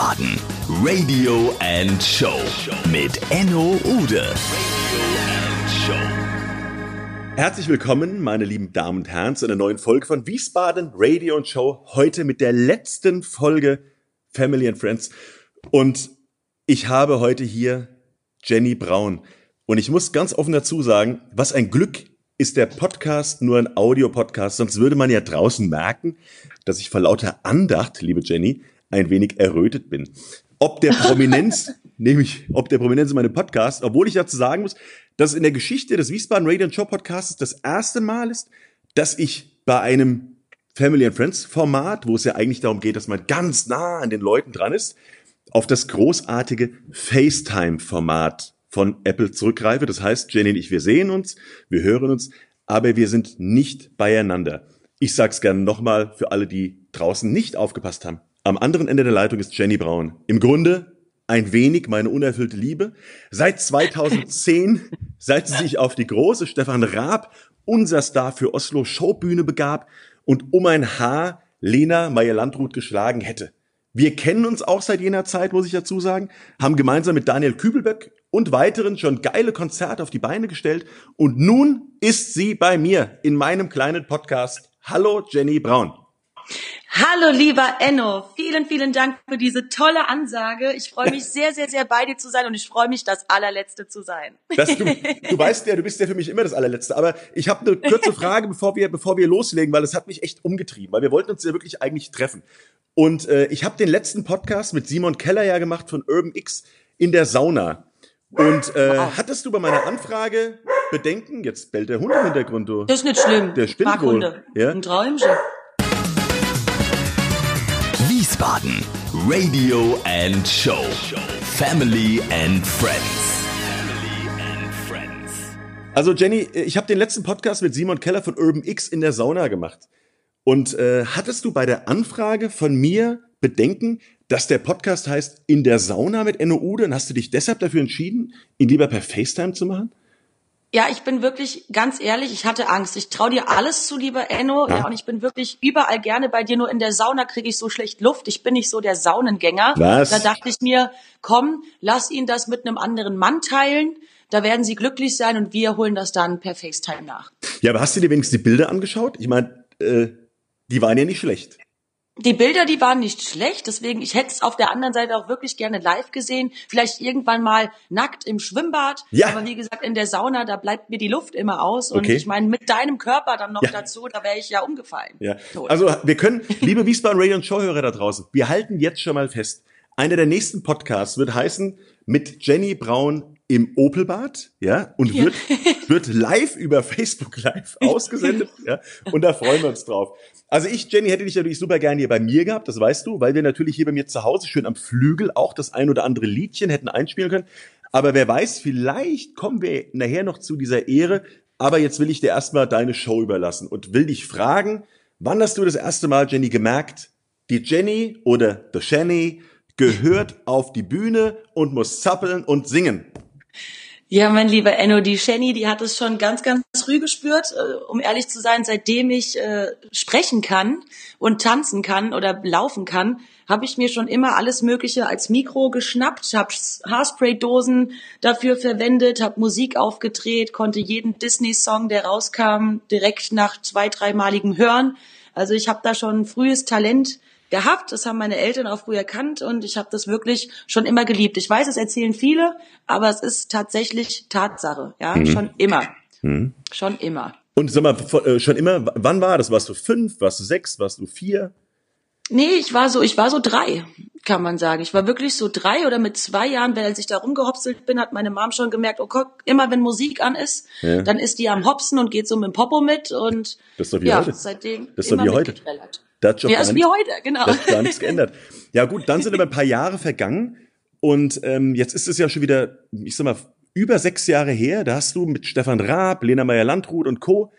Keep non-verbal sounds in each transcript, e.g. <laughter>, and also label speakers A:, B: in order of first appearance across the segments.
A: Wiesbaden Radio and Show mit Enno Ude.
B: Herzlich willkommen, meine lieben Damen und Herren, zu einer neuen Folge von Wiesbaden Radio and Show. Heute mit der letzten Folge Family and Friends. Und ich habe heute hier Jenny Braun. Und ich muss ganz offen dazu sagen, was ein Glück ist der Podcast nur ein Audiopodcast, sonst würde man ja draußen merken, dass ich vor lauter Andacht, liebe Jenny, ein wenig errötet bin. Ob der Prominenz, <laughs> nämlich ob der Prominenz in meinem Podcast, obwohl ich dazu sagen muss, dass es in der Geschichte des Wiesbaden Radio Show Podcasts das erste Mal ist, dass ich bei einem Family and Friends Format, wo es ja eigentlich darum geht, dass man ganz nah an den Leuten dran ist, auf das großartige FaceTime Format von Apple zurückgreife. Das heißt, Jenny und ich, wir sehen uns, wir hören uns, aber wir sind nicht beieinander. Ich sag's gerne nochmal für alle, die draußen nicht aufgepasst haben. Am anderen Ende der Leitung ist Jenny Braun. Im Grunde ein wenig meine unerfüllte Liebe. Seit 2010, <laughs> seit sie sich auf die große Stefan Raab, unser Star für Oslo Showbühne begab und um ein Haar Lena Meyer-Landrut geschlagen hätte. Wir kennen uns auch seit jener Zeit, muss ich dazu sagen, haben gemeinsam mit Daniel Kübelböck und weiteren schon geile Konzerte auf die Beine gestellt und nun ist sie bei mir in meinem kleinen Podcast. Hallo Jenny Braun.
C: Hallo lieber Enno, vielen, vielen Dank für diese tolle Ansage. Ich freue mich <laughs> sehr, sehr, sehr bei dir zu sein und ich freue mich, das allerletzte zu sein.
B: Das, du, du <laughs> weißt ja, du bist ja für mich immer das allerletzte. Aber ich habe eine kurze Frage, bevor wir, bevor wir loslegen, weil es hat mich echt umgetrieben, weil wir wollten uns ja wirklich eigentlich treffen. Und äh, ich habe den letzten Podcast mit Simon Keller ja gemacht von Urban X in der Sauna. Und äh, wow. hattest du bei meiner Anfrage Bedenken? Jetzt bellt der Hund im Hintergrund, du.
C: Das ist nicht schlimm.
B: Der spinnt wohl.
C: Ja? Ein Träumchen.
A: Wiesbaden. Radio and Show. Family and Friends.
B: Also Jenny, ich habe den letzten Podcast mit Simon Keller von Urban X in der Sauna gemacht. Und äh, hattest du bei der Anfrage von mir Bedenken, dass der Podcast heißt In der Sauna mit Enno Ude? Und hast du dich deshalb dafür entschieden, ihn lieber per FaceTime zu machen?
C: Ja, ich bin wirklich ganz ehrlich, ich hatte Angst. Ich traue dir alles zu, lieber Enno. Ja. ja. und ich bin wirklich überall gerne bei dir. Nur in der Sauna kriege ich so schlecht Luft. Ich bin nicht so der Saunengänger.
B: Was?
C: Da dachte ich mir, komm, lass ihn das mit einem anderen Mann teilen. Da werden sie glücklich sein und wir holen das dann per FaceTime nach.
B: Ja, aber hast du dir wenigstens die Bilder angeschaut? Ich meine, äh, die waren ja nicht schlecht
C: die Bilder, die waren nicht schlecht, deswegen, ich hätte es auf der anderen Seite auch wirklich gerne live gesehen. Vielleicht irgendwann mal nackt im Schwimmbad. Ja. Aber wie gesagt, in der Sauna, da bleibt mir die Luft immer aus. Und okay. ich meine, mit deinem Körper dann noch ja. dazu, da wäre ich ja umgefallen.
B: Ja. Tot. Also wir können, liebe Wiesbaden Radio und Showhörer da draußen, wir halten jetzt schon mal fest, einer der nächsten Podcasts wird heißen mit Jenny Braun im Opelbad, ja, und wird, ja. wird live über Facebook Live <laughs> ausgesendet, ja, und da freuen wir uns drauf. Also ich, Jenny, hätte dich natürlich super gerne hier bei mir gehabt, das weißt du, weil wir natürlich hier bei mir zu Hause schön am Flügel auch das ein oder andere Liedchen hätten einspielen können. Aber wer weiß, vielleicht kommen wir nachher noch zu dieser Ehre. Aber jetzt will ich dir erstmal deine Show überlassen und will dich fragen, wann hast du das erste Mal, Jenny, gemerkt, die Jenny oder the Jenny gehört auf die Bühne und muss zappeln und singen?
C: Ja, mein lieber Enno, die Shenny, die hat es schon ganz, ganz früh gespürt. Äh, um ehrlich zu sein, seitdem ich äh, sprechen kann und tanzen kann oder laufen kann, habe ich mir schon immer alles Mögliche als Mikro geschnappt, habe Haarspray-Dosen dafür verwendet, habe Musik aufgedreht, konnte jeden Disney-Song, der rauskam, direkt nach zwei, dreimaligem Hören. Also ich habe da schon ein frühes Talent gehabt. Das haben meine Eltern auch früh erkannt und ich habe das wirklich schon immer geliebt. Ich weiß, es erzählen viele, aber es ist tatsächlich Tatsache. Ja, mhm. schon immer. Mhm. Schon immer.
B: Und sag mal, äh, schon immer, wann war das? Warst du fünf? Warst du sechs? Warst du vier?
C: Nee, ich war so, ich war so drei, kann man sagen. Ich war wirklich so drei oder mit zwei Jahren, wenn ich da rumgehopselt bin, hat meine Mom schon gemerkt, oh Gott, immer wenn Musik an ist, ja. dann ist die am Hopsen und geht so mit dem Popo mit und
B: das ist doch wie
C: ja,
B: heute.
C: seitdem
B: das ist doch wie heute.
C: Das hat ja, ist wie heute, genau.
B: Das hat gar nichts geändert. Ja gut, dann sind aber ein paar Jahre vergangen und ähm, jetzt ist es ja schon wieder, ich sag mal, über sechs Jahre her. Da hast du mit Stefan Raab, Lena Meyer-Landrut und Co.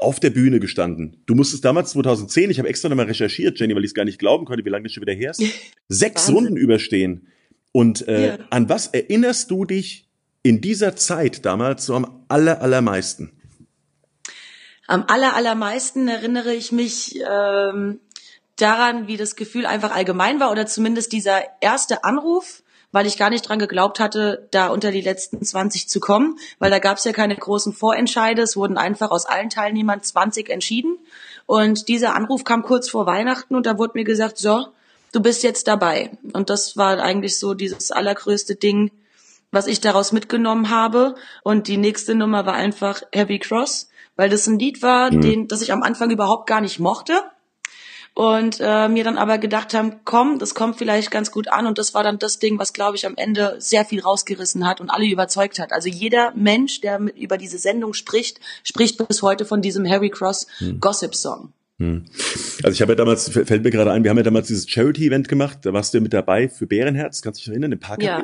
B: auf der Bühne gestanden. Du musstest damals 2010, ich habe extra nochmal recherchiert, Jenny, weil ich es gar nicht glauben konnte, wie lange das schon wieder her ist, <laughs> sechs Runden überstehen. Und äh, ja. an was erinnerst du dich in dieser Zeit damals so am aller, allermeisten?
C: Am aller, allermeisten erinnere ich mich ähm, daran, wie das Gefühl einfach allgemein war oder zumindest dieser erste Anruf, weil ich gar nicht dran geglaubt hatte, da unter die letzten 20 zu kommen, weil da gab es ja keine großen Vorentscheide, es wurden einfach aus allen Teilnehmern 20 entschieden. Und dieser Anruf kam kurz vor Weihnachten und da wurde mir gesagt, so, du bist jetzt dabei. Und das war eigentlich so dieses allergrößte Ding, was ich daraus mitgenommen habe. Und die nächste Nummer war einfach Heavy Cross, weil das ein Lied war, mhm. den, das ich am Anfang überhaupt gar nicht mochte und äh, mir dann aber gedacht haben, komm, das kommt vielleicht ganz gut an und das war dann das Ding, was glaube ich am Ende sehr viel rausgerissen hat und alle überzeugt hat. Also jeder Mensch, der mit, über diese Sendung spricht, spricht bis heute von diesem Harry Cross hm. Gossip Song. Hm.
B: Also ich habe ja damals, fällt mir gerade ein, wir haben ja damals dieses Charity-Event gemacht, da warst du ja mit dabei für Bärenherz, kannst du dich erinnern, im Park ja.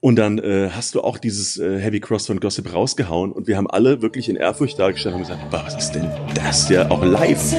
B: Und dann äh, hast du auch dieses äh, Heavy Cross von Gossip rausgehauen und wir haben alle wirklich in Ehrfurcht dargestellt und gesagt, was ist denn das ja auch live?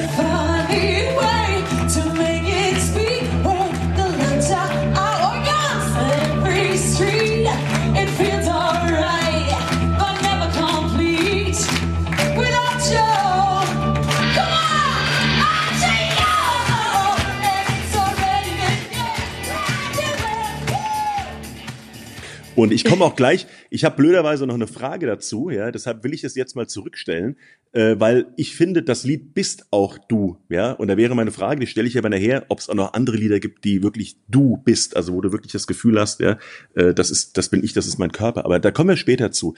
B: Und ich komme auch gleich, ich habe blöderweise noch eine Frage dazu, ja, deshalb will ich es jetzt mal zurückstellen, äh, weil ich finde, das Lied bist auch du, ja, und da wäre meine Frage, die stelle ich aber nachher, ob es auch noch andere Lieder gibt, die wirklich du bist, also wo du wirklich das Gefühl hast, ja, äh, das ist, das bin ich, das ist mein Körper, aber da kommen wir später zu.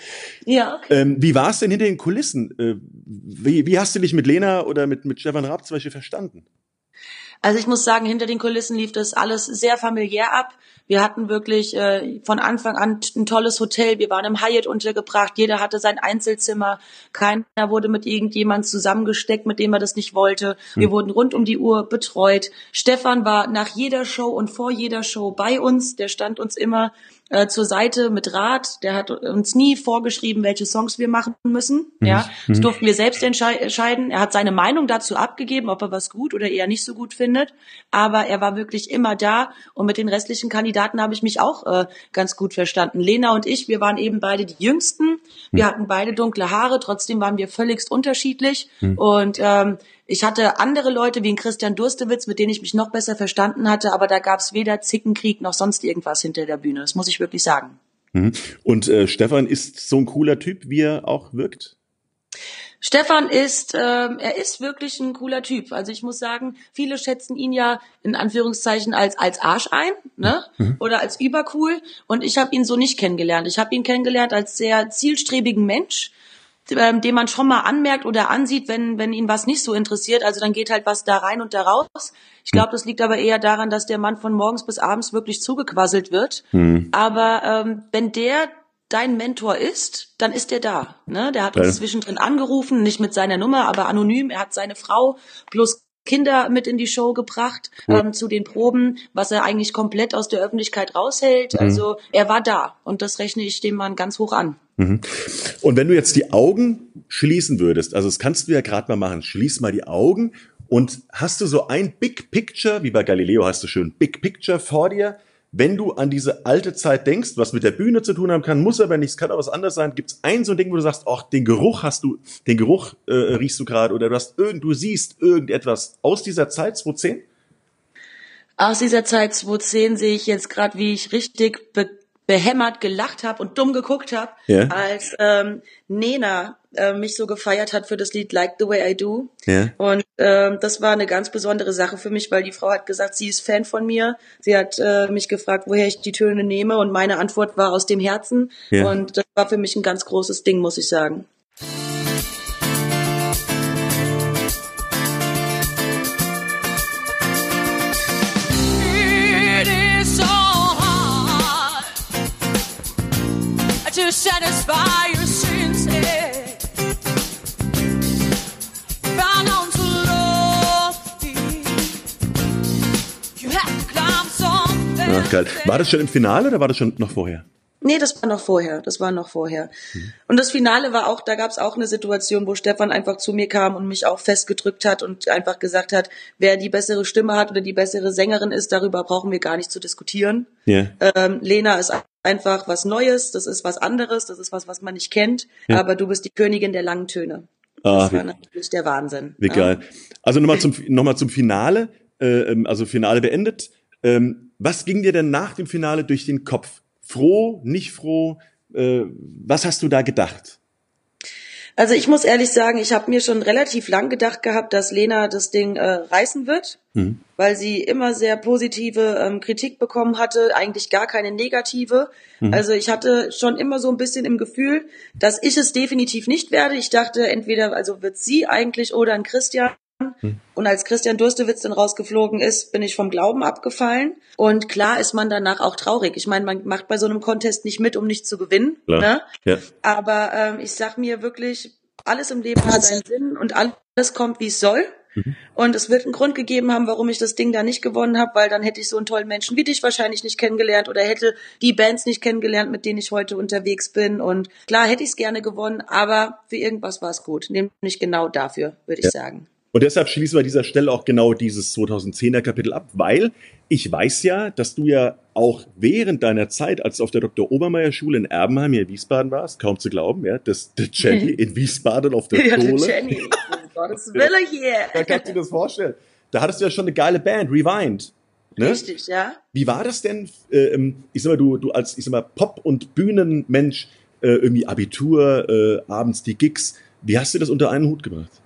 B: Ja. Okay. Ähm, wie war es denn hinter den Kulissen? Äh, wie, wie hast du dich mit Lena oder mit, mit Stefan Raab zum Beispiel verstanden?
C: Also ich muss sagen, hinter den Kulissen lief das alles sehr familiär ab. Wir hatten wirklich äh, von Anfang an ein tolles Hotel. Wir waren im Hyatt untergebracht. Jeder hatte sein Einzelzimmer. Keiner wurde mit irgendjemand zusammengesteckt, mit dem er das nicht wollte. Wir hm. wurden rund um die Uhr betreut. Stefan war nach jeder Show und vor jeder Show bei uns. Der stand uns immer äh, zur Seite mit Rat. Der hat uns nie vorgeschrieben, welche Songs wir machen müssen. Mhm. Ja, das mhm. durften wir selbst entscheiden. Er hat seine Meinung dazu abgegeben, ob er was gut oder eher nicht so gut findet. Aber er war wirklich immer da. Und mit den restlichen Kandidaten habe ich mich auch äh, ganz gut verstanden. Lena und ich, wir waren eben beide die Jüngsten. Wir mhm. hatten beide dunkle Haare. Trotzdem waren wir völligst unterschiedlich. Mhm. Und ähm, ich hatte andere Leute wie ein Christian Durstewitz, mit denen ich mich noch besser verstanden hatte, aber da gab es weder Zickenkrieg noch sonst irgendwas hinter der Bühne. Das muss ich wirklich sagen.
B: Mhm. Und äh, Stefan ist so ein cooler Typ, wie er auch wirkt?
C: Stefan ist, ähm, er ist wirklich ein cooler Typ. Also ich muss sagen, viele schätzen ihn ja in Anführungszeichen als als Arsch ein, ne? Mhm. Oder als übercool. Und ich habe ihn so nicht kennengelernt. Ich habe ihn kennengelernt als sehr zielstrebigen Mensch, ähm, den man schon mal anmerkt oder ansieht, wenn, wenn ihn was nicht so interessiert. Also dann geht halt was da rein und da raus. Ich glaube, das liegt aber eher daran, dass der Mann von morgens bis abends wirklich zugequasselt wird. Mhm. Aber ähm, wenn der dein Mentor ist, dann ist er da. Ne? Der hat uns zwischendrin angerufen, nicht mit seiner Nummer, aber anonym. Er hat seine Frau plus Kinder mit in die Show gebracht ja. ähm, zu den Proben, was er eigentlich komplett aus der Öffentlichkeit raushält. Mhm. Also er war da und das rechne ich dem Mann ganz hoch an.
B: Mhm. Und wenn du jetzt die Augen schließen würdest, also das kannst du ja gerade mal machen, schließ mal die Augen und hast du so ein Big Picture, wie bei Galileo hast du schön Big Picture vor dir, wenn du an diese alte Zeit denkst, was mit der Bühne zu tun haben kann, muss aber nichts, kann auch was anderes sein, gibt es ein so ein Ding, wo du sagst, ach, den Geruch hast du, den Geruch äh, riechst du gerade oder du hast irgend, du siehst irgendetwas aus dieser Zeit 2010?
C: Aus dieser Zeit 2010 sehe ich jetzt gerade, wie ich richtig be behämmert gelacht habe und dumm geguckt habe, ja. als ähm, Nena äh, mich so gefeiert hat für das Lied Like the Way I Do. Ja. Und ähm, das war eine ganz besondere Sache für mich, weil die Frau hat gesagt, sie ist Fan von mir. Sie hat äh, mich gefragt, woher ich die Töne nehme und meine Antwort war aus dem Herzen. Ja. Und das war für mich ein ganz großes Ding, muss ich sagen.
B: Ach, geil. War das schon im Finale oder war das schon noch vorher?
C: Nee, das war noch vorher. Das war noch vorher. Mhm. Und das Finale war auch, da gab es auch eine Situation, wo Stefan einfach zu mir kam und mich auch festgedrückt hat und einfach gesagt hat, wer die bessere Stimme hat oder die bessere Sängerin ist, darüber brauchen wir gar nicht zu diskutieren. Yeah. Ähm, Lena ist einfach was Neues, das ist was anderes, das ist was, was man nicht kennt, ja. aber du bist die Königin der langen Töne. Ah, das war natürlich der Wahnsinn.
B: Wie geil. Also nochmal zum, <laughs> noch zum Finale. äh, ähm, also Finale beendet. Ähm, was ging dir denn nach dem Finale durch den Kopf? Froh, nicht froh? Äh, was hast du da gedacht?
C: Also ich muss ehrlich sagen, ich habe mir schon relativ lang gedacht gehabt, dass Lena das Ding äh, reißen wird, mhm. weil sie immer sehr positive ähm, Kritik bekommen hatte, eigentlich gar keine negative. Mhm. Also ich hatte schon immer so ein bisschen im Gefühl, dass ich es definitiv nicht werde. Ich dachte, entweder also wird sie eigentlich oder ein Christian. Hm. Und als Christian Durstewitz dann rausgeflogen ist, bin ich vom Glauben abgefallen. Und klar ist man danach auch traurig. Ich meine, man macht bei so einem Contest nicht mit, um nicht zu gewinnen. Ne? Ja. Aber ähm, ich sag mir wirklich, alles im Leben hat seinen Sinn und alles kommt, wie es soll. Mhm. Und es wird einen Grund gegeben haben, warum ich das Ding da nicht gewonnen habe, weil dann hätte ich so einen tollen Menschen wie dich wahrscheinlich nicht kennengelernt oder hätte die Bands nicht kennengelernt, mit denen ich heute unterwegs bin. Und klar hätte ich es gerne gewonnen, aber für irgendwas war es gut. Nämlich genau dafür, würde ich ja. sagen.
B: Und deshalb schließen wir an dieser Stelle auch genau dieses 2010er Kapitel ab, weil ich weiß ja, dass du ja auch während deiner Zeit, als du auf der Dr. Obermeier Schule in Erbenheim hier in Wiesbaden warst, kaum zu glauben, ja, das, der Jenny in Wiesbaden auf der Schule. Ja, Jenny, um <laughs> Gottes Wille hier. Da kannst du dir das vorstellen. Da hattest du ja schon eine geile Band, Rewind.
C: Ne? Richtig, ja.
B: Wie war das denn, äh, ähm, ich sag mal, du, du als, ich sag mal, Pop- und Bühnenmensch, äh, irgendwie Abitur, äh, abends die Gigs, wie hast du das unter einen Hut gebracht?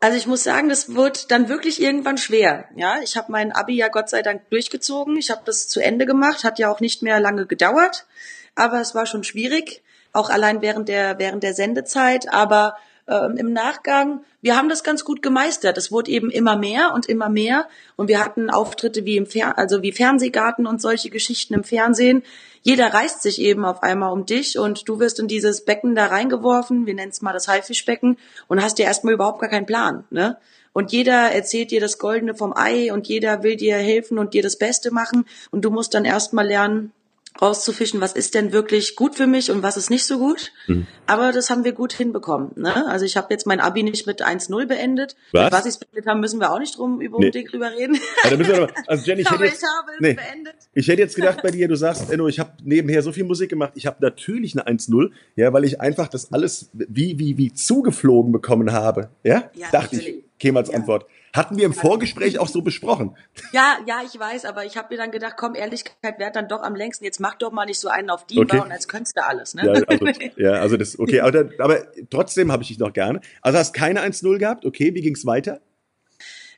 C: Also ich muss sagen, das wird dann wirklich irgendwann schwer. Ja, ich habe mein Abi ja Gott sei Dank durchgezogen. Ich habe das zu Ende gemacht, hat ja auch nicht mehr lange gedauert, aber es war schon schwierig, auch allein während der während der Sendezeit. Aber ähm, im Nachgang, wir haben das ganz gut gemeistert. Es wurde eben immer mehr und immer mehr und wir hatten Auftritte wie im Fer also wie Fernsehgarten und solche Geschichten im Fernsehen. Jeder reißt sich eben auf einmal um dich und du wirst in dieses Becken da reingeworfen, wir nennen es mal das Haifischbecken und hast dir erstmal überhaupt gar keinen Plan, ne? Und jeder erzählt dir das Goldene vom Ei und jeder will dir helfen und dir das Beste machen und du musst dann erstmal lernen, rauszufischen, was ist denn wirklich gut für mich und was ist nicht so gut. Mhm. Aber das haben wir gut hinbekommen. Ne? Also ich habe jetzt mein Abi nicht mit 1-0 beendet. Was, mit was ich beendet habe, müssen wir auch nicht drum über nee. drüber reden.
B: Ja, aber, also Jenny, ich, <laughs> hätte jetzt, ich habe es nee, beendet. Ich hätte jetzt gedacht bei dir, du sagst, Enno, ich habe nebenher so viel Musik gemacht, ich habe natürlich eine 1-0, ja, weil ich einfach das alles wie, wie, wie zugeflogen bekommen habe. Ja, ja dachte natürlich. ich, käme als ja. Antwort. Hatten wir im Vorgespräch auch so besprochen.
C: Ja, ja, ich weiß, aber ich habe mir dann gedacht, komm, Ehrlichkeit währt dann doch am längsten. Jetzt mach doch mal nicht so einen auf die okay. und als könntest du alles. Ne?
B: Ja, also, <laughs> ja, also das, okay, aber, aber trotzdem habe ich dich noch gerne. Also hast keine 1-0 gehabt, okay, wie ging's weiter?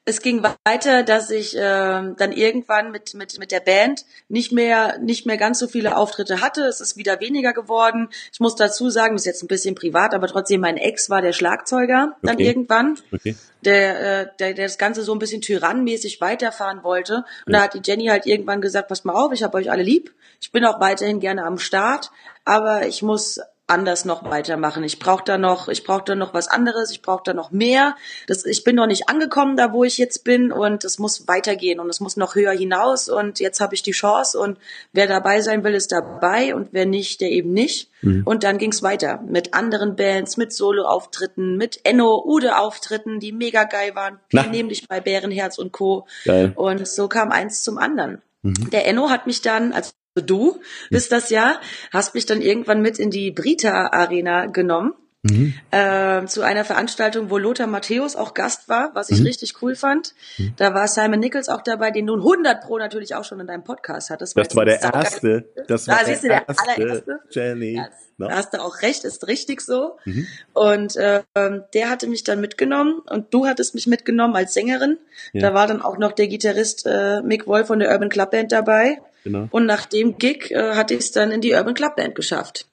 C: Es ging weiter, dass ich äh, dann irgendwann mit mit mit der Band nicht mehr nicht mehr ganz so viele Auftritte hatte. Es ist wieder weniger geworden. Ich muss dazu sagen, das ist jetzt ein bisschen privat, aber trotzdem mein Ex war der Schlagzeuger dann okay. irgendwann, okay. der, äh, der der das Ganze so ein bisschen tyrannenmäßig weiterfahren wollte. Und ja. da hat die Jenny halt irgendwann gesagt: Passt mal auf, ich habe euch alle lieb. Ich bin auch weiterhin gerne am Start, aber ich muss anders noch weitermachen. Ich brauche da noch, ich brauche da noch was anderes, ich brauche da noch mehr. Das, ich bin noch nicht angekommen da, wo ich jetzt bin und es muss weitergehen und es muss noch höher hinaus und jetzt habe ich die Chance und wer dabei sein will, ist dabei und wer nicht, der eben nicht. Mhm. Und dann ging's weiter mit anderen Bands, mit Solo-Auftritten, mit Enno-Ude-Auftritten, die mega geil waren, Na. nämlich bei Bärenherz und Co. Geil. Und so kam eins zum anderen. Mhm. Der Enno hat mich dann, als du bist das ja, hast mich dann irgendwann mit in die Brita Arena genommen. Mhm. Äh, zu einer Veranstaltung, wo Lothar Matthäus auch Gast war, was ich mhm. richtig cool fand. Mhm. Da war Simon Nichols auch dabei, den nun 100 Pro natürlich auch schon in deinem Podcast hattest.
B: Das war der erste. Das war
C: da, der, erste. der allererste. Jenny. Ja, no. Da hast du auch recht, ist richtig so. Mhm. Und äh, der hatte mich dann mitgenommen und du hattest mich mitgenommen als Sängerin. Ja. Da war dann auch noch der Gitarrist äh, Mick Wolf von der Urban Club Band dabei. Genau. Und nach dem Gig äh, hatte ich es dann in die Urban Club Band geschafft.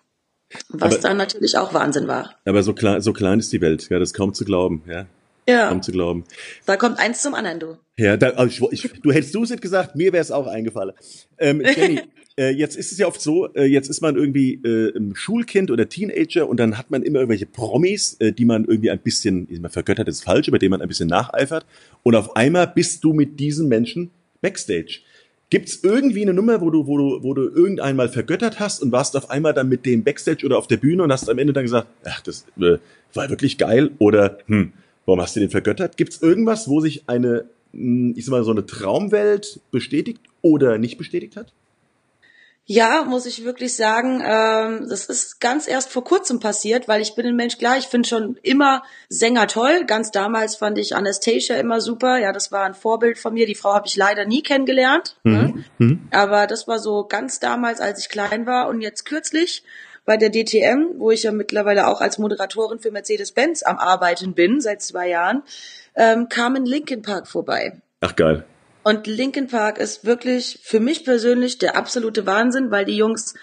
C: Was aber, dann natürlich auch Wahnsinn war.
B: Aber so klein, so klein ist die Welt, ja, das ist kaum zu glauben, ja. Ja. Kaum zu glauben.
C: Da kommt eins zum anderen, du.
B: Ja, da, also ich, ich, du hättest du es nicht gesagt, mir wäre es auch eingefallen. Ähm, Jenny, <laughs> äh, jetzt ist es ja oft so, äh, jetzt ist man irgendwie äh, ein Schulkind oder Teenager und dann hat man immer irgendwelche Promis, äh, die man irgendwie ein bisschen, man vergöttert ist falsch, über die man ein bisschen nacheifert. Und auf einmal bist du mit diesen Menschen Backstage. Gibt's irgendwie eine Nummer, wo du, wo du, wo du irgendeinmal vergöttert hast und warst auf einmal dann mit dem Backstage oder auf der Bühne und hast am Ende dann gesagt, ach, das äh, war wirklich geil oder hm, warum hast du den vergöttert? Gibt's irgendwas, wo sich eine, hm, ich sag mal, so eine Traumwelt bestätigt oder nicht bestätigt hat?
C: Ja, muss ich wirklich sagen, ähm, das ist ganz erst vor kurzem passiert, weil ich bin ein Mensch, klar, ich finde schon immer Sänger toll. Ganz damals fand ich Anastasia immer super. Ja, das war ein Vorbild von mir. Die Frau habe ich leider nie kennengelernt. Ne?
D: Mhm. Mhm.
C: Aber das war so ganz damals, als ich klein war. Und jetzt kürzlich bei der DTM, wo ich ja mittlerweile auch als Moderatorin für Mercedes-Benz am Arbeiten bin, seit zwei Jahren, ähm, kam ein Linkin Park vorbei.
D: Ach geil.
C: Und Linkin Park ist wirklich für mich persönlich der absolute Wahnsinn, weil die Jungs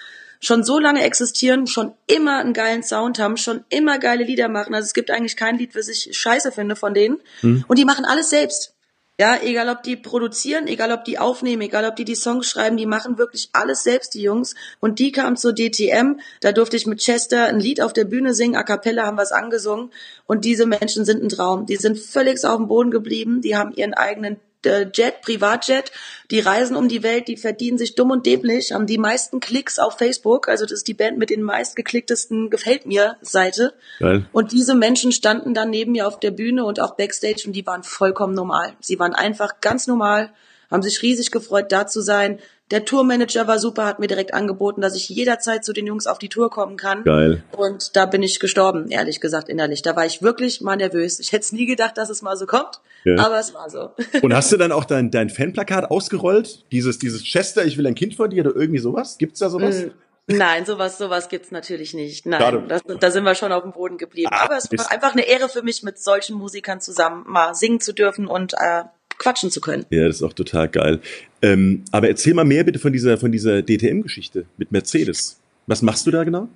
C: schon so lange existieren, schon immer einen geilen Sound haben, schon immer geile Lieder machen. Also es gibt eigentlich kein Lied, was ich scheiße finde von denen.
D: Mhm.
C: Und die machen alles selbst. Ja, egal ob die produzieren, egal ob die aufnehmen, egal ob die die Songs schreiben, die machen wirklich alles selbst, die Jungs. Und die kamen zur DTM, da durfte ich mit Chester ein Lied auf der Bühne singen, a cappella haben wir es angesungen. Und diese Menschen sind ein Traum. Die sind völlig auf dem Boden geblieben, die haben ihren eigenen Jet, Privatjet, die reisen um die Welt, die verdienen sich dumm und dämlich, haben die meisten Klicks auf Facebook, also das ist die Band mit den meistgeklicktesten Gefällt mir Seite.
D: Geil.
C: Und diese Menschen standen dann neben mir auf der Bühne und auch backstage und die waren vollkommen normal. Sie waren einfach ganz normal, haben sich riesig gefreut, da zu sein. Der Tourmanager war super, hat mir direkt angeboten, dass ich jederzeit zu den Jungs auf die Tour kommen kann.
D: Geil.
C: Und da bin ich gestorben, ehrlich gesagt, innerlich. Da war ich wirklich mal nervös. Ich hätte es nie gedacht, dass es mal so kommt,
D: Ja.
C: aber es war so.
D: Und hast du <laughs> dann auch dein, dein Fanplakat ausgerollt? Dieses, dieses Chester, ich will ein Kind von dir oder irgendwie sowas? Gibt's da sowas?
C: Mm, Nein, sowas, sowas gibt's natürlich nicht. Nein, das, da sind wir schon auf dem Boden geblieben.
D: Ah,
C: Aber es war einfach eine Ehre für mich, mit solchen Musikern zusammen mal singen zu dürfen und äh, quatschen zu können.
D: Ja, das ist auch total geil. Ähm, aber erzähl mal mehr bitte von dieser, von dieser DTM-Geschichte mit Mercedes. Was machst du da genau?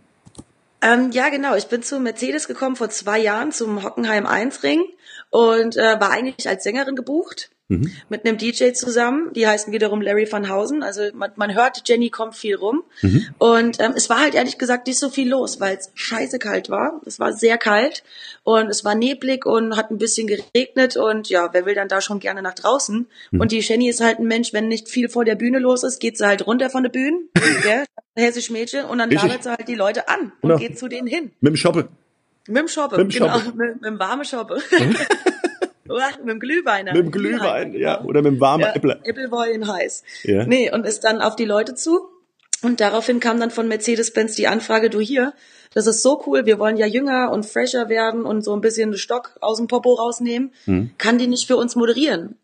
C: Ähm, ja, genau. Ich bin zu Mercedes gekommen vor zwei Jahren zum Hockenheim 1 Ring und äh, war eigentlich als Sängerin gebucht.
D: Mhm.
C: Mit einem DJ zusammen, die heißen wiederum Larry van Hausen. Also man, man hört, Jenny kommt viel rum.
D: Mhm.
C: Und ähm, es war halt ehrlich gesagt nicht so viel los, weil es scheiße kalt war. Es war sehr kalt und es war neblig und hat ein bisschen geregnet und ja, wer will dann da schon gerne nach draußen?
D: Mhm.
C: Und die Jenny ist halt ein Mensch, wenn nicht viel vor der Bühne los ist, geht sie halt runter von der Bühne, <laughs> gell? hessisch Mädchen, und dann labert sie halt die Leute an und
D: Genau.
C: geht zu denen hin.
D: Mit dem Shoppe.
C: Mit dem Shoppe,
D: Mit dem
C: genau.
D: Shoppe. <laughs>
C: Mit, mit dem warmen Shoppe. <laughs> Mit dem Glühweiner.
D: Mit dem Glühwein, ja. Oder mit dem warmen
C: ja,
D: Äppler.
C: Appleboy in heiß.
D: Ja.
C: Nee, und ist dann auf die Leute zu. Und daraufhin kam dann von Mercedes-Benz die Anfrage, du hier, das ist so cool, wir wollen ja jünger und fresher werden und so ein bisschen den Stock aus dem Popo rausnehmen.
D: Hm.
C: Kann die nicht für uns moderieren?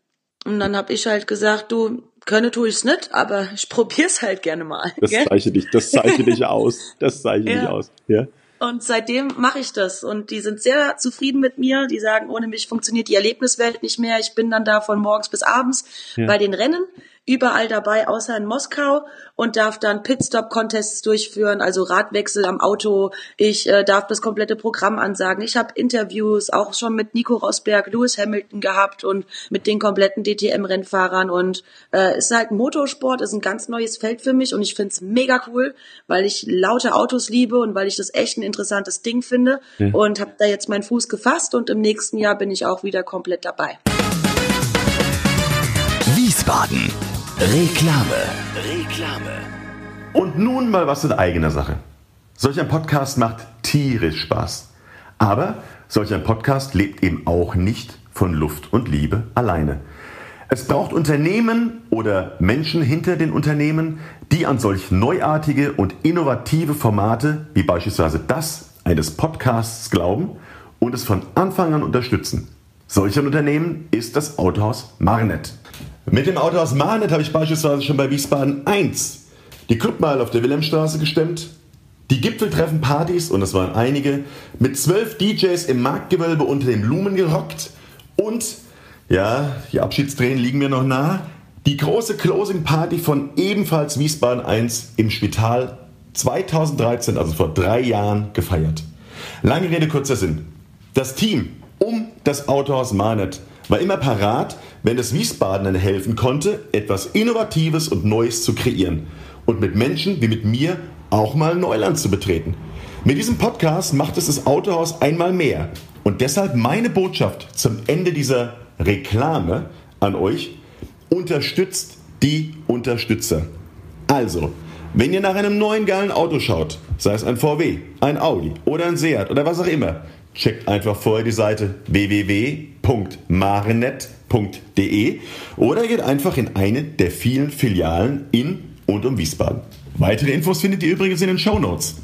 C: Und dann hab ich halt gesagt, du, könne tue ich's nicht, aber ich probier's halt gerne mal.
D: Das
C: gell?
D: zeichnet dich, das zeichnet dich <laughs> aus. Das zeichnet dich
C: Ja.
D: aus. Ja.
C: Und seitdem mache ich das. Und die sind sehr zufrieden mit mir. Die sagen, ohne mich funktioniert die Erlebniswelt nicht mehr. Ich bin dann da von morgens bis abends
D: Ja.
C: bei den Rennen, überall dabei, außer in Moskau und darf dann Pitstop-Contests durchführen, also Radwechsel am Auto. Ich äh, darf das komplette Programm ansagen. Ich habe Interviews auch schon mit Nico Rosberg, Lewis Hamilton gehabt und mit den kompletten DTM-Rennfahrern. Und äh, es ist halt ein Motorsport, ist ein ganz neues Feld für mich und ich find's mega cool, weil ich laute Autos liebe und weil ich das echt ein interessantes Ding finde.
D: Ja.
C: Und habe da jetzt meinen Fuß gefasst und im nächsten Jahr bin ich auch wieder komplett dabei.
A: Wiesbaden. Reklame. Reklame.
B: Und nun mal was in eigener Sache. Solch ein Podcast macht tierisch Spaß. Aber solch ein Podcast lebt eben auch nicht von Luft und Liebe alleine. Es braucht Unternehmen oder Menschen hinter den Unternehmen, die an solch neuartige und innovative Formate wie beispielsweise das eines Podcasts glauben und es von Anfang an unterstützen. Solch ein Unternehmen ist das Autohaus Marnet. Mit dem Autohaus Marnet habe ich beispielsweise schon bei Wiesbaden 1 die Clubmeile auf der Wilhelmstraße gestemmt, die Gipfeltreffen-Partys, und das waren einige, mit zwölf DJs im Marktgewölbe unter den Lumen gerockt und, ja, die Abschiedstränen liegen mir noch nah, die große Closing-Party von ebenfalls Wiesbaden 1 im Spital 2013, also vor drei Jahren, gefeiert. Lange Rede, kurzer Sinn. Das Team um das Autohaus Marnet war immer parat, wenn es Wiesbadenern helfen konnte, etwas Innovatives und Neues zu kreieren und mit Menschen wie mit mir auch mal Neuland zu betreten. Mit diesem Podcast macht es das Autohaus einmal mehr. Und deshalb meine Botschaft zum Ende dieser Reklame an euch, unterstützt die Unterstützer. Also, wenn ihr nach einem neuen geilen Auto schaut, sei es ein VW, ein Audi oder ein Seat oder was auch immer, checkt einfach vorher die Seite www.marenet.de oder geht einfach in eine der vielen Filialen in
E: und um Wiesbaden. Weitere Infos findet ihr übrigens in den Show Notes.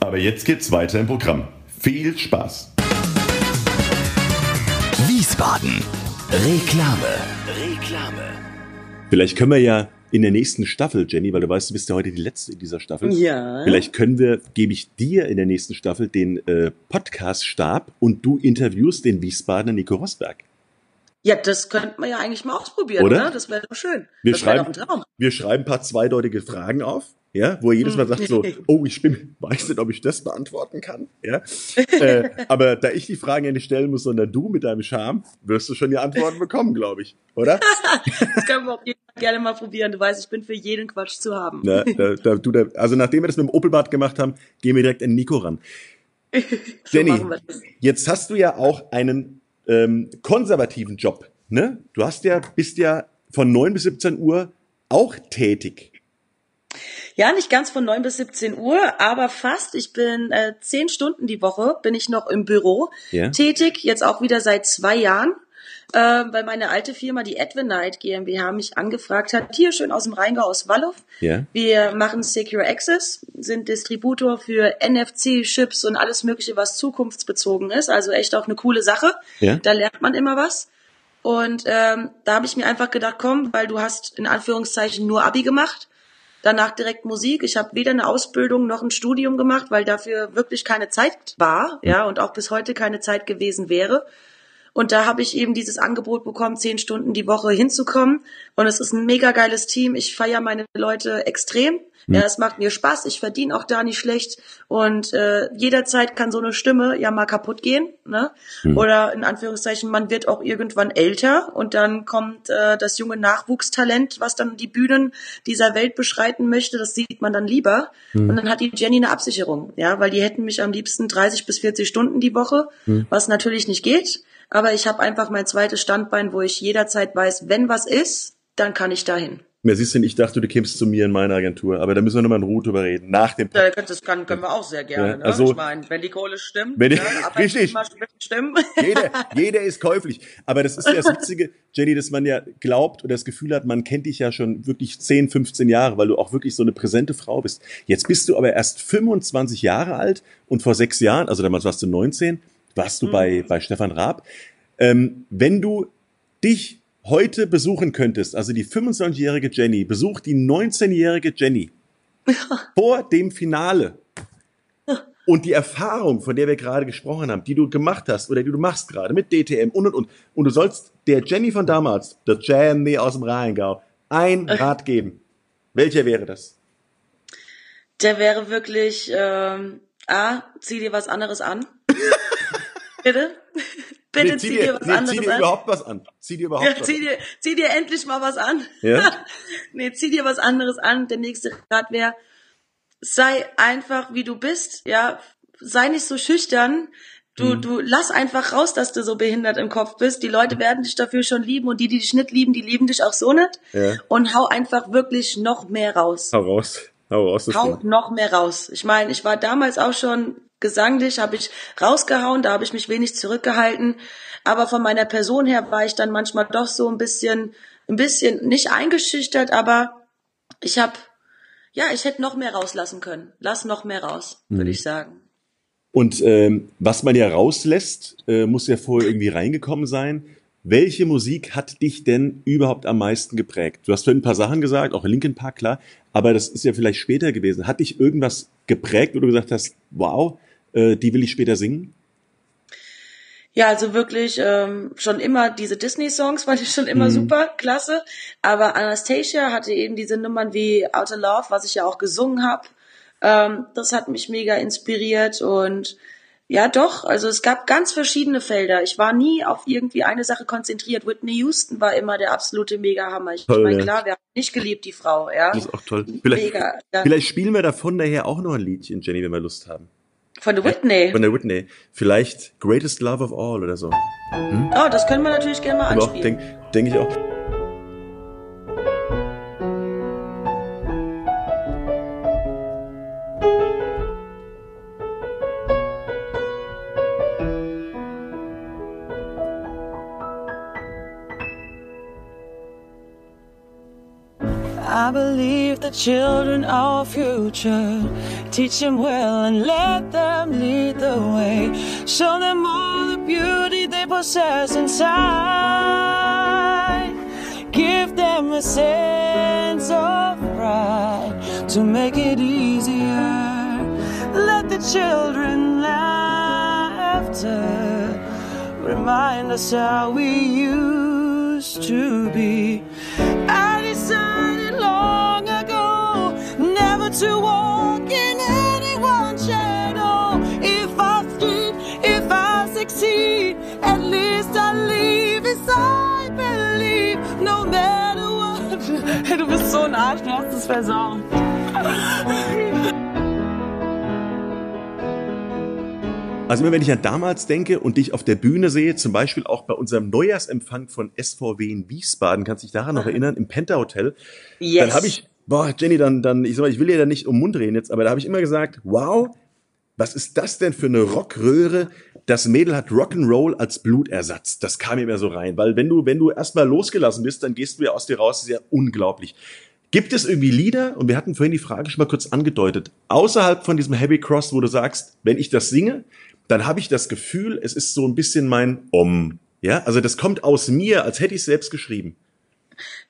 E: Aber jetzt geht's weiter im Programm. Viel Spaß!
A: Wiesbaden. Reklame. Reklame.
B: Vielleicht können wir ja in der nächsten Staffel, Jenny, weil du weißt, du bist ja heute die letzte in dieser Staffel.
C: Ja.
B: Vielleicht können wir, gebe ich dir in der nächsten Staffel den äh, Podcast-Stab und du interviewst den Wiesbadener Nico Rosberg.
C: Ja, das könnte man ja eigentlich mal ausprobieren,
B: Oder?
C: oder? Das wäre doch schön.
B: Wir
C: das
B: schreiben,
C: doch ein Traum.
B: wir schreiben ein paar zweideutige Fragen auf, ja, wo er jedes Mal sagt so, <laughs> oh, ich bin, weiß nicht, ob ich das beantworten kann, ja. äh, aber da ich die Fragen ja nicht stellen muss, sondern du mit deinem Charme, wirst du schon die Antworten bekommen, glaube ich, oder? <laughs>
C: Das können wir auf jeden Fall gerne mal probieren. Du weißt, ich bin für jeden Quatsch zu haben.
B: Na, da, da, du, da, also nachdem wir das mit dem Opelbad gemacht haben, gehen wir direkt an Nico ran. <laughs> Jenny,
C: wir
B: jetzt hast du ja auch einen ähm, konservativen Job, ne? Du hast ja, bist ja von 9 bis 17 Uhr auch tätig.
C: Ja, nicht ganz von 9 bis 17 Uhr, aber fast. Ich bin äh, zehn Stunden die Woche, bin ich noch im Büro
B: Ja.
C: tätig, jetzt auch wieder seit zwei Jahren, äh, weil meine alte Firma, die Advenite GmbH, mich angefragt hat, hier schön aus dem Rheingau, aus Wallow.
B: Ja.
C: Wir machen Secure Access, sind Distributor für NFC-Chips und alles Mögliche, was zukunftsbezogen ist. Also echt auch eine coole Sache.
B: Ja.
C: Da lernt man immer was. Und ähm, da habe ich mir einfach gedacht, komm, weil du hast in Anführungszeichen nur Abi gemacht, danach direkt Musik. Ich habe weder eine Ausbildung noch ein Studium gemacht, weil dafür wirklich keine Zeit war, ja, und auch bis heute keine Zeit gewesen wäre. Und da habe ich eben dieses Angebot bekommen, zehn Stunden die Woche hinzukommen. Und es ist ein mega geiles Team. Ich feiere meine Leute extrem. Ja, es macht mir Spaß. Ich verdiene auch da nicht schlecht. Und äh, jederzeit kann so eine Stimme ja mal kaputt gehen. Ne? Oder in Anführungszeichen, man wird auch irgendwann älter und dann kommt äh, das junge Nachwuchstalent, was dann die Bühnen dieser Welt beschreiten möchte. Das sieht man dann lieber. Und dann hat die Jenny eine Absicherung. Ja, weil die hätten mich am liebsten 30 bis 40 Stunden die Woche, was natürlich nicht geht. Aber ich habe einfach mein zweites Standbein, wo ich jederzeit weiß, wenn was ist, dann kann ich dahin.
B: Mehr siehst du, ich dachte, du kämst zu mir in meine Agentur, aber da müssen wir nochmal in Ruhe drüber reden. Nach dem
C: Ja, das kann, können wir auch sehr gerne.
B: Ja,
C: ne?
B: also-
C: ich meine, wenn die Kohle stimmt,
B: Wenn die-
C: ne,
B: richtig.
C: Stimmen. <laughs>
B: jeder, <laughs> jeder ist käuflich. Aber das ist ja das Witzige, Jenny, dass man ja glaubt oder das Gefühl hat, man kennt dich ja schon wirklich 10, 15 Jahre, weil du auch wirklich so eine präsente Frau bist. Jetzt bist du aber erst 25 Jahre alt und vor sechs Jahren, also damals warst du 19, warst du bei, bei Stefan Raab. Ähm, wenn du dich heute besuchen könntest, also die 25-jährige Jenny besucht die 19-jährige Jenny <laughs> vor dem Finale <laughs> und die Erfahrung, von der wir gerade gesprochen haben, die du gemacht hast oder die du machst gerade mit DTM und und und und du sollst der Jenny von damals, der Jenny aus dem Rheingau, ein Rat geben. Welcher wäre das?
C: Der wäre wirklich, ähm, A, zieh dir was anderes an. <laughs> Bitte? <laughs> Bitte
B: Nee,
C: zieh, dir was
B: nee,
C: anderes
B: zieh dir
C: an.
B: überhaupt was an. Zieh dir überhaupt
C: Ja, <laughs>
B: was
C: zieh
B: an.
C: dir, zieh dir endlich mal was an.
B: Ja? <laughs>
C: nee, zieh dir was anderes an. Der nächste Rat wäre, sei einfach wie du bist, ja. Sei nicht so schüchtern. Du, du lass einfach raus, dass du so behindert im Kopf bist. Die Leute werden dich dafür schon lieben und die, die dich nicht lieben, die lieben dich auch so nicht.
B: Ja.
C: Und hau einfach wirklich noch mehr raus.
B: Hau raus. Hau raus.
C: Hau noch mehr raus. Ich meine, ich war damals auch schon gesanglich, habe ich rausgehauen, da habe ich mich wenig zurückgehalten. Aber von meiner Person her war ich dann manchmal doch so ein bisschen, ein bisschen nicht eingeschüchtert, aber ich habe, ja, ich hätte noch mehr rauslassen können. Lass noch mehr raus, würde ich sagen.
B: Und ähm, was man ja rauslässt, äh, muss ja vorher irgendwie reingekommen sein. Welche Musik hat dich denn überhaupt am meisten geprägt? Du hast vorhin ein paar Sachen gesagt, auch Linkin Park, klar, aber das ist ja vielleicht später gewesen. Hat dich irgendwas geprägt, wo du gesagt hast, wow, äh, die will ich später singen?
C: Ja, also wirklich ähm, schon immer diese Disney-Songs fand ich schon immer super, klasse. Aber Anastasia hatte eben diese Nummern wie Outer Love, was ich ja auch gesungen habe. Ähm, das hat mich mega inspiriert und ja doch, also es gab ganz verschiedene Felder. Ich war nie auf irgendwie eine Sache konzentriert. Whitney Houston war immer der absolute Mega-Hammer. Ich
B: Toll,
C: meine,
B: ja.
C: klar, wir haben nicht geliebt, die Frau, ja.
B: Das ist auch toll. Vielleicht,
C: Mega. Ja.
B: vielleicht spielen wir davon daher auch noch ein Liedchen, Jenny, wenn wir Lust haben.
C: Von der Whitney.
B: Von der Whitney. Vielleicht Greatest Love of All oder so.
C: Oh, das können wir natürlich gerne mal anspielen.
B: denke denk ich auch.
C: Children our future. Teach them well and let them lead the way. Show them all the beauty they possess inside. Give them a sense of pride to make it easier. Let the children laughter remind us how we used to be. To walk in anyone's shadow. If I sleep, if I succeed, at least I leave as I believe, no matter what. <laughs> Du bist so ein Arsch, du hast es versaut.
B: Also wenn ich an damals denke und dich auf der Bühne sehe, zum Beispiel auch bei unserem Neujahrsempfang von SVW in Wiesbaden, kannst du dich daran noch <laughs> erinnern, im Penta Hotel,
C: Yes.
B: dann habe ich, boah, Jenny, dann, dann, ich sag mal, ich will dir da nicht um den Mund reden jetzt, aber da habe ich immer gesagt, wow, was ist das denn für eine Rockröhre? Das Mädel hat Rock'n'Roll als Blutersatz. Das kam mir immer so rein, weil wenn du, wenn du erstmal losgelassen bist, dann gehst du ja aus dir raus, das ist ja unglaublich. Gibt es irgendwie Lieder, und wir hatten vorhin die Frage schon mal kurz angedeutet, außerhalb von diesem Heavy Cross, wo du sagst, wenn ich das singe, dann habe ich das Gefühl, es ist so ein bisschen mein Om. Ja, also das kommt aus mir, als hätte ich es selbst geschrieben.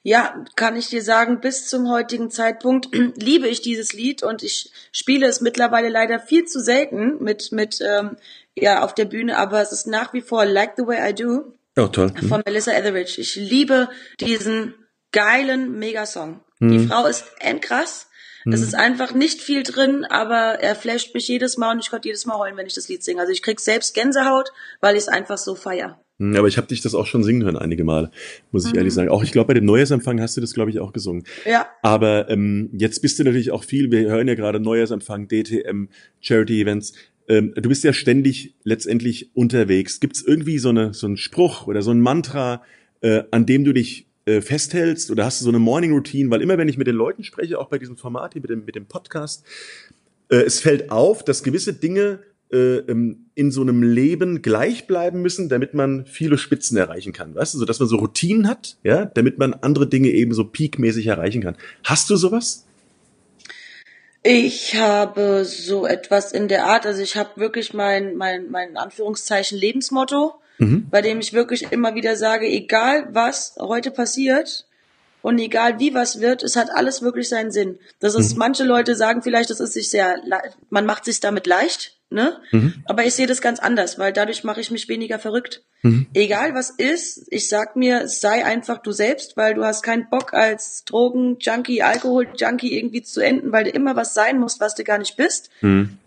C: Ja, kann ich dir sagen, bis zum heutigen Zeitpunkt <clears throat> liebe ich dieses Lied und ich spiele es mittlerweile leider viel zu selten mit, mit ähm, ja, auf der Bühne, aber es ist nach wie vor Like the Way I Do
B: Oh, toll.
C: von Melissa Etheridge. Ich liebe diesen geilen Megasong. Die Frau ist endkrass. Es ist einfach nicht viel drin, aber er flasht mich jedes Mal und ich konnte jedes Mal heulen, wenn ich das Lied singe. Also ich krieg selbst Gänsehaut, weil ich es einfach so feier.
B: Hm, Aber ich habe dich das auch schon singen hören einige Male, muss ich ehrlich sagen. Auch ich glaube, bei dem Neujahrsempfang hast du das, glaube ich, auch gesungen.
C: Ja.
B: Aber ähm, jetzt bist du natürlich auch viel, wir hören ja gerade Neujahrsempfang, DTM, Charity-Events. Ähm, du bist ja ständig letztendlich unterwegs. Gibt es irgendwie so, eine, so einen Spruch oder so ein Mantra, äh, an dem du dich äh, festhältst? Oder hast du so eine Morning Routine? Weil immer, wenn ich mit den Leuten spreche, auch bei diesem Format hier, mit dem, mit dem Podcast, äh, es fällt auf, dass gewisse Dinge äh, in so einem Leben gleich bleiben müssen, damit man viele Spitzen erreichen kann. Weißt du, so dass man so Routinen hat, ja, damit man andere Dinge eben so peakmäßig erreichen kann. Hast du sowas?
C: Ich habe so etwas in der Art, also ich habe wirklich mein, mein, mein Anführungszeichen Lebensmotto, bei dem ich wirklich immer wieder sage, egal was heute passiert und egal wie was wird, es hat alles wirklich seinen Sinn. Das ist, manche Leute sagen vielleicht, das ist sich sehr, man macht sich damit leicht, ne? Aber ich sehe das ganz anders, weil dadurch mache ich mich weniger verrückt. Egal was ist, ich sag mir, sei einfach du selbst, weil du hast keinen Bock als Drogen, Junkie, Alkohol, Junkie irgendwie zu enden, weil du immer was sein musst, was du gar nicht bist.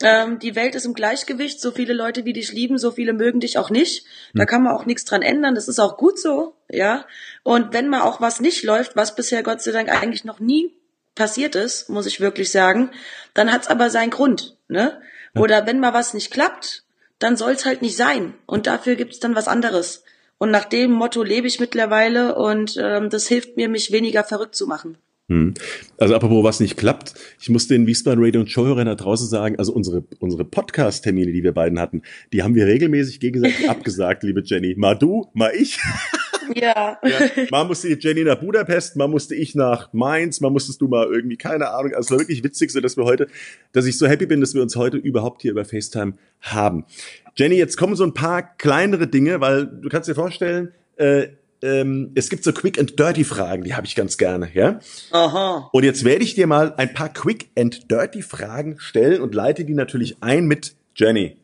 C: Ähm, die Welt ist im Gleichgewicht, so viele Leute, wie dich lieben, so viele mögen dich auch nicht. Da kann man auch nichts dran ändern, das ist auch gut so, ja. Und wenn mal auch was nicht läuft, was bisher Gott sei Dank eigentlich noch nie passiert ist, muss ich wirklich sagen, dann hat's aber seinen Grund, ne? Oder wenn mal was nicht klappt, dann soll's halt nicht sein. Und dafür gibt's dann was anderes. Und nach dem Motto lebe ich mittlerweile und ähm, das hilft mir, mich weniger verrückt zu machen.
B: Hm. Also apropos was nicht klappt, ich muss den Wiesbaden Radio und Showhörern da draußen sagen, also unsere, unsere Podcast-Termine, die wir beiden hatten, die haben wir regelmäßig gegenseitig <laughs> abgesagt, liebe Jenny. Mal du, mal ich.
C: Ja.
B: Ja, mal musste Jenny nach Budapest, mal musste ich nach Mainz, mal musstest du mal irgendwie, keine Ahnung. Also es war wirklich witzig, so dass wir heute, dass ich so happy bin, dass wir uns heute überhaupt hier über FaceTime haben. Jenny, jetzt kommen so ein paar kleinere Dinge, weil du kannst dir vorstellen, äh, ähm, es gibt so Quick and Dirty Fragen, die habe ich ganz gerne, ja.
C: Aha.
B: Und jetzt werde ich dir mal ein paar Quick and Dirty Fragen stellen und leite die natürlich ein mit Jenny.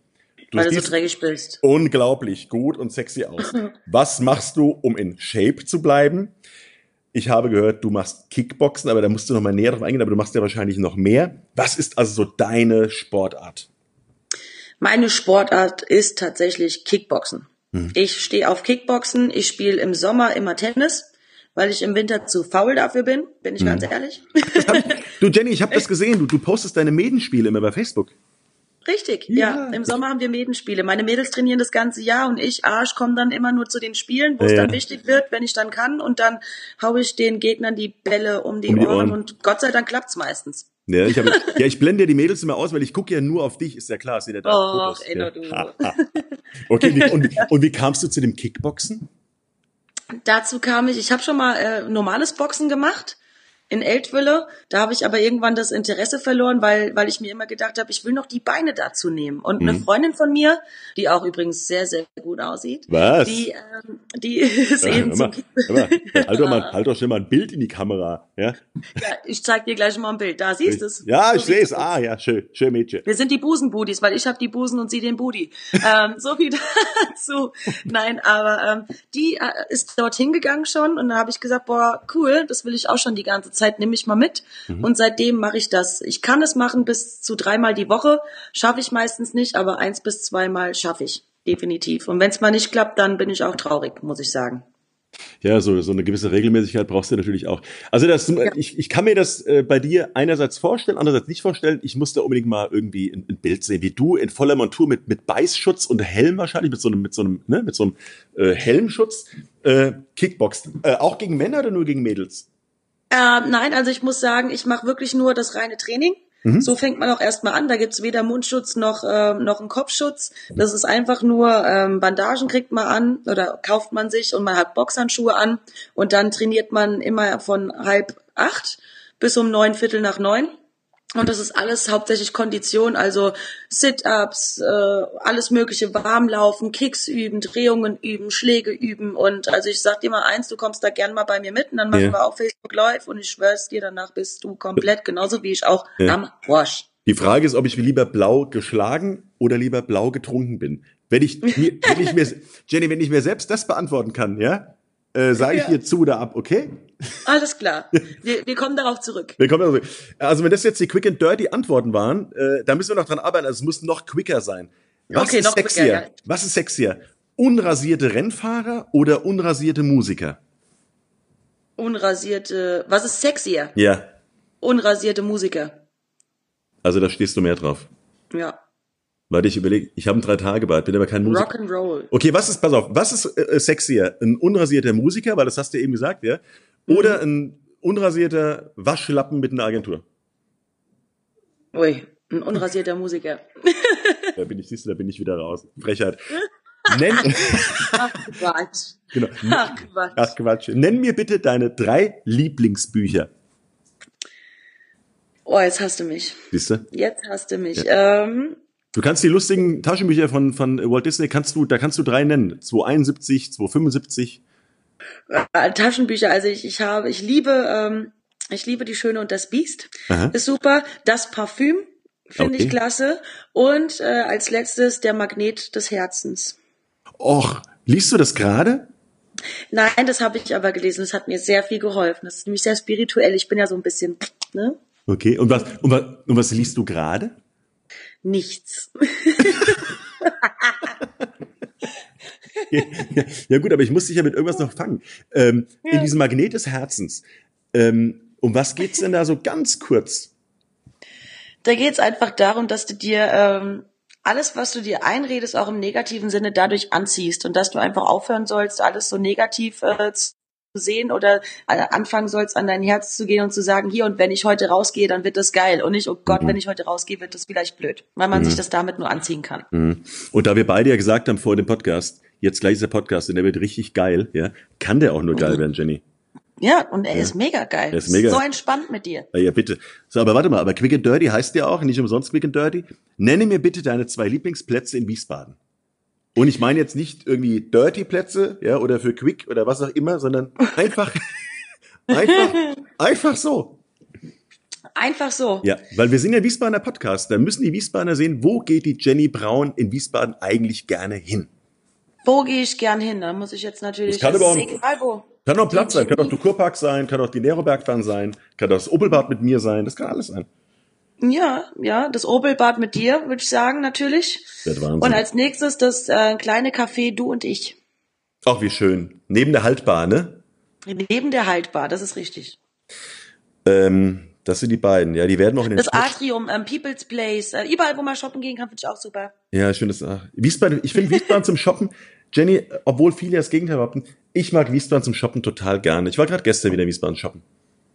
B: Du
C: Weil du so dreckig bist.
B: unglaublich gut und sexy aus. <laughs> Was machst du, um in Shape zu bleiben? Ich habe gehört, du machst Kickboxen, aber da musst du noch mal näher drauf eingehen, aber du machst ja wahrscheinlich noch mehr. Was ist also so deine Sportart?
C: Meine Sportart ist tatsächlich Kickboxen. Ich stehe auf Kickboxen. Ich spiele im Sommer immer Tennis, weil ich im Winter zu faul dafür bin, bin ich ganz ehrlich. <laughs>
B: Du Jenny, ich habe das gesehen, du, du postest deine Medenspiele immer bei Facebook.
C: Richtig,
B: Ja.
C: ja. Im Sommer haben wir Medenspiele. Meine Mädels trainieren das ganze Jahr und ich, Arsch, komme dann immer nur zu den Spielen, wo es
B: Ja.
C: dann wichtig wird, wenn ich dann kann. Und dann hau ich den Gegnern die Bälle um die,
B: Um die
C: Ohren,
B: Ohren.
C: und Gott sei Dank klappt's meistens.
B: Ja, ich, hab, <laughs> ja, ich blende ja die Mädels immer aus, weil ich gucke ja nur auf dich, ist ja klar, seht ihr da.
C: Och, Enno,
B: ja.
C: du.
B: Okay, und, <laughs> und wie kamst du zu dem Kickboxen?
C: Dazu kam ich, ich habe schon mal äh, normales Boxen gemacht in Eltville. Da habe ich aber irgendwann das Interesse verloren, weil, weil ich mir immer gedacht habe, ich will noch die Beine dazu nehmen. Und eine
B: Mhm.
C: Freundin von mir, die auch übrigens sehr, sehr gut aussieht,
B: Was?
C: die, ähm, die <laughs> ist
B: Ja,
C: eben
B: mal, hör mal, halt, doch mal, <laughs> halt doch schnell mal ein Bild in die Kamera. Ja,
C: Ja, ich zeig dir gleich mal ein Bild. Da siehst du es.
B: ja
C: So
B: ich sehe es. Ah, ja, schön, schön Mädchen.
C: Wir sind die Busenbudis, weil ich habe die Busen und sie den Budi. <laughs> ähm, so viel dazu. Nein, aber ähm, die äh, ist dorthin gegangen schon und da habe ich gesagt, boah, cool, das will ich auch schon die ganze Zeit, nehme ich mal mit.
B: Mhm.
C: Und seitdem mache ich das. Ich kann es machen bis zu dreimal die Woche, schaffe ich meistens nicht, aber eins bis zweimal schaffe ich definitiv. Und wenn es mal nicht klappt, dann bin ich auch traurig, muss ich sagen.
B: Ja, so, so eine gewisse Regelmäßigkeit brauchst du natürlich auch. Also das, ich, ich kann mir das äh, bei dir einerseits vorstellen, andererseits nicht vorstellen. Ich musste unbedingt mal irgendwie ein, ein Bild sehen, wie du in voller Montur mit, mit Beißschutz und Helm wahrscheinlich, mit so einem, mit so einem, ne, mit so einem äh, Helmschutz äh, Kickboxt. Äh, auch gegen Männer oder nur gegen Mädels?
C: Ähm, nein, also ich muss sagen, ich mache wirklich nur das reine Training.
B: Mhm.
C: So fängt man auch erstmal an. Da gibt's weder Mundschutz noch, ähm, noch einen Kopfschutz. Das ist einfach nur, ähm, Bandagen kriegt man an oder kauft man sich und man hat Boxhandschuhe an und dann trainiert man immer von halb acht bis um neun Viertel nach neun. Und das ist alles hauptsächlich Kondition, also Sit-ups, äh, alles mögliche, Warmlaufen, Kicks üben, Drehungen üben, Schläge üben. Und also ich sag dir mal eins, du kommst da gern mal bei mir mit und dann machen
B: Ja.
C: wir auch Facebook Live und ich schwör's dir, danach bist du komplett, genauso wie ich auch
B: Ja.
C: am Wasch.
B: Die Frage ist, ob ich lieber blau geschlagen oder lieber blau getrunken bin. Wenn ich wenn ich mir, <laughs> Jenny, wenn ich mir selbst das beantworten kann, ja, äh, sage ich
C: Ja.
B: dir zu oder ab, okay?
C: Alles klar. <laughs> Wir, wir kommen darauf zurück.
B: Wir kommen also, also wenn das jetzt die Quick and Dirty Antworten waren, äh, da müssen wir noch dran arbeiten. Also es muss noch quicker sein. Was
C: Okay,
B: ist
C: noch quicker,
B: sexier?
C: ja.
B: Was ist sexier? Unrasierte Rennfahrer oder unrasierte Musiker?
C: Unrasierte, was ist sexier?
B: Ja,
C: Unrasierte Musiker.
B: also da stehst du mehr drauf.
C: Ja.
B: Warte, ich überlege, ich habe ein Drei-Tage-Bad, bin aber kein Musiker.
C: Rock'n'Roll.
B: Okay, was ist, pass auf, was ist äh, sexier? Ein unrasierter Musiker, weil das hast du eben gesagt, ja? Oder ein unrasierter Waschlappen mit einer Agentur?
C: Ui, ein unrasierter Musiker. <laughs>
B: Da bin ich, siehst du, da bin ich wieder raus. Frechheit. <laughs> Nenn,
C: Ach Quatsch.
B: genau.
C: Ach Quatsch.
B: Ach Quatsch. Nenn mir bitte deine drei Lieblingsbücher.
C: Oh, jetzt hast du mich.
B: Siehst du?
C: Jetzt hast du mich. Ähm,
B: Du kannst die lustigen Taschenbücher von, von Walt Disney, kannst du, da kannst du drei nennen. 271, 275.
C: äh, Taschenbücher, also ich, ich habe, ich liebe, ähm, ich liebe die Schöne und das Biest.
B: Aha.
C: Ist super. Das Parfüm finde
B: Okay.
C: ich klasse. Und äh, als letztes der Magnet des Herzens.
B: Och, liest du das gerade?
C: Nein, das habe ich aber gelesen. Das hat mir sehr viel geholfen. Das ist nämlich sehr spirituell. Ich bin ja so ein bisschen, ne?
B: Okay. Und was, und was, und was liest du gerade?
C: Nichts. <laughs>
B: ja gut, aber ich muss dich ja mit irgendwas noch fangen. Ähm, In diesem Magnet des Herzens. Ähm, um was geht's denn da so ganz kurz?
C: Da geht's einfach darum, dass du dir ähm, alles, was du dir einredest, auch im negativen Sinne dadurch anziehst und dass du einfach aufhören sollst, alles so negativ äh, zu sehen oder äh, anfangen sollst, an dein Herz zu gehen und zu sagen, hier und wenn ich heute rausgehe, dann wird das geil und nicht, oh Gott, wenn ich heute rausgehe, wird das vielleicht blöd, weil man sich das damit nur anziehen kann.
B: Und da wir beide ja gesagt haben vor dem Podcast, jetzt gleich ist der Podcast und der wird richtig geil, ja, kann der auch nur geil werden, Jenny.
C: Ja, und er ist mega geil.
B: Er ist mega.
C: So entspannt mit dir.
B: Ja, ja, bitte. So, aber warte mal, aber Quick and Dirty heißt ja auch, nicht umsonst Quick and Dirty. Nenne mir bitte deine zwei Lieblingsplätze in Wiesbaden. Und ich meine jetzt nicht irgendwie Dirty Plätze, ja, oder für Quick oder was auch immer, sondern einfach, <laughs> einfach, einfach so.
C: Einfach so.
B: Ja, weil wir sind ja Wiesbadener Podcast. Da müssen die Wiesbadener sehen, wo geht die Jenny Braun in Wiesbaden eigentlich gerne hin.
C: Wo gehe ich gern hin? Da muss ich jetzt natürlich.
B: Das kann aber auch-
C: egal wo.
B: Kann auch Platz sein, kann auch der Kurpark sein, kann auch die Nerobergbahn sein, kann auch das Opelbad mit mir sein, das kann alles sein.
C: Ja, ja, das Opelbad mit dir, würde ich sagen, natürlich.
B: Wird Wahnsinn.
C: Und als nächstes das äh, kleine Café Du und ich.
B: Ach, wie schön. Neben der Haltbar, ne?
C: Neben der Haltbar, das ist richtig.
B: Ähm, das sind die beiden. Ja, die werden auch in den
C: Das
B: Sport-
C: Atrium, ähm, People's Place, äh, überall, wo man shoppen gehen kann, finde ich auch super.
B: Ja, das. ach, Wiesbaden, ich finde Wiesbaden zum Shoppen. Jenny, obwohl viele das Gegenteil behaupten, ich mag Wiesbaden zum Shoppen total gerne. Ich war gerade gestern wieder in Wiesbaden shoppen.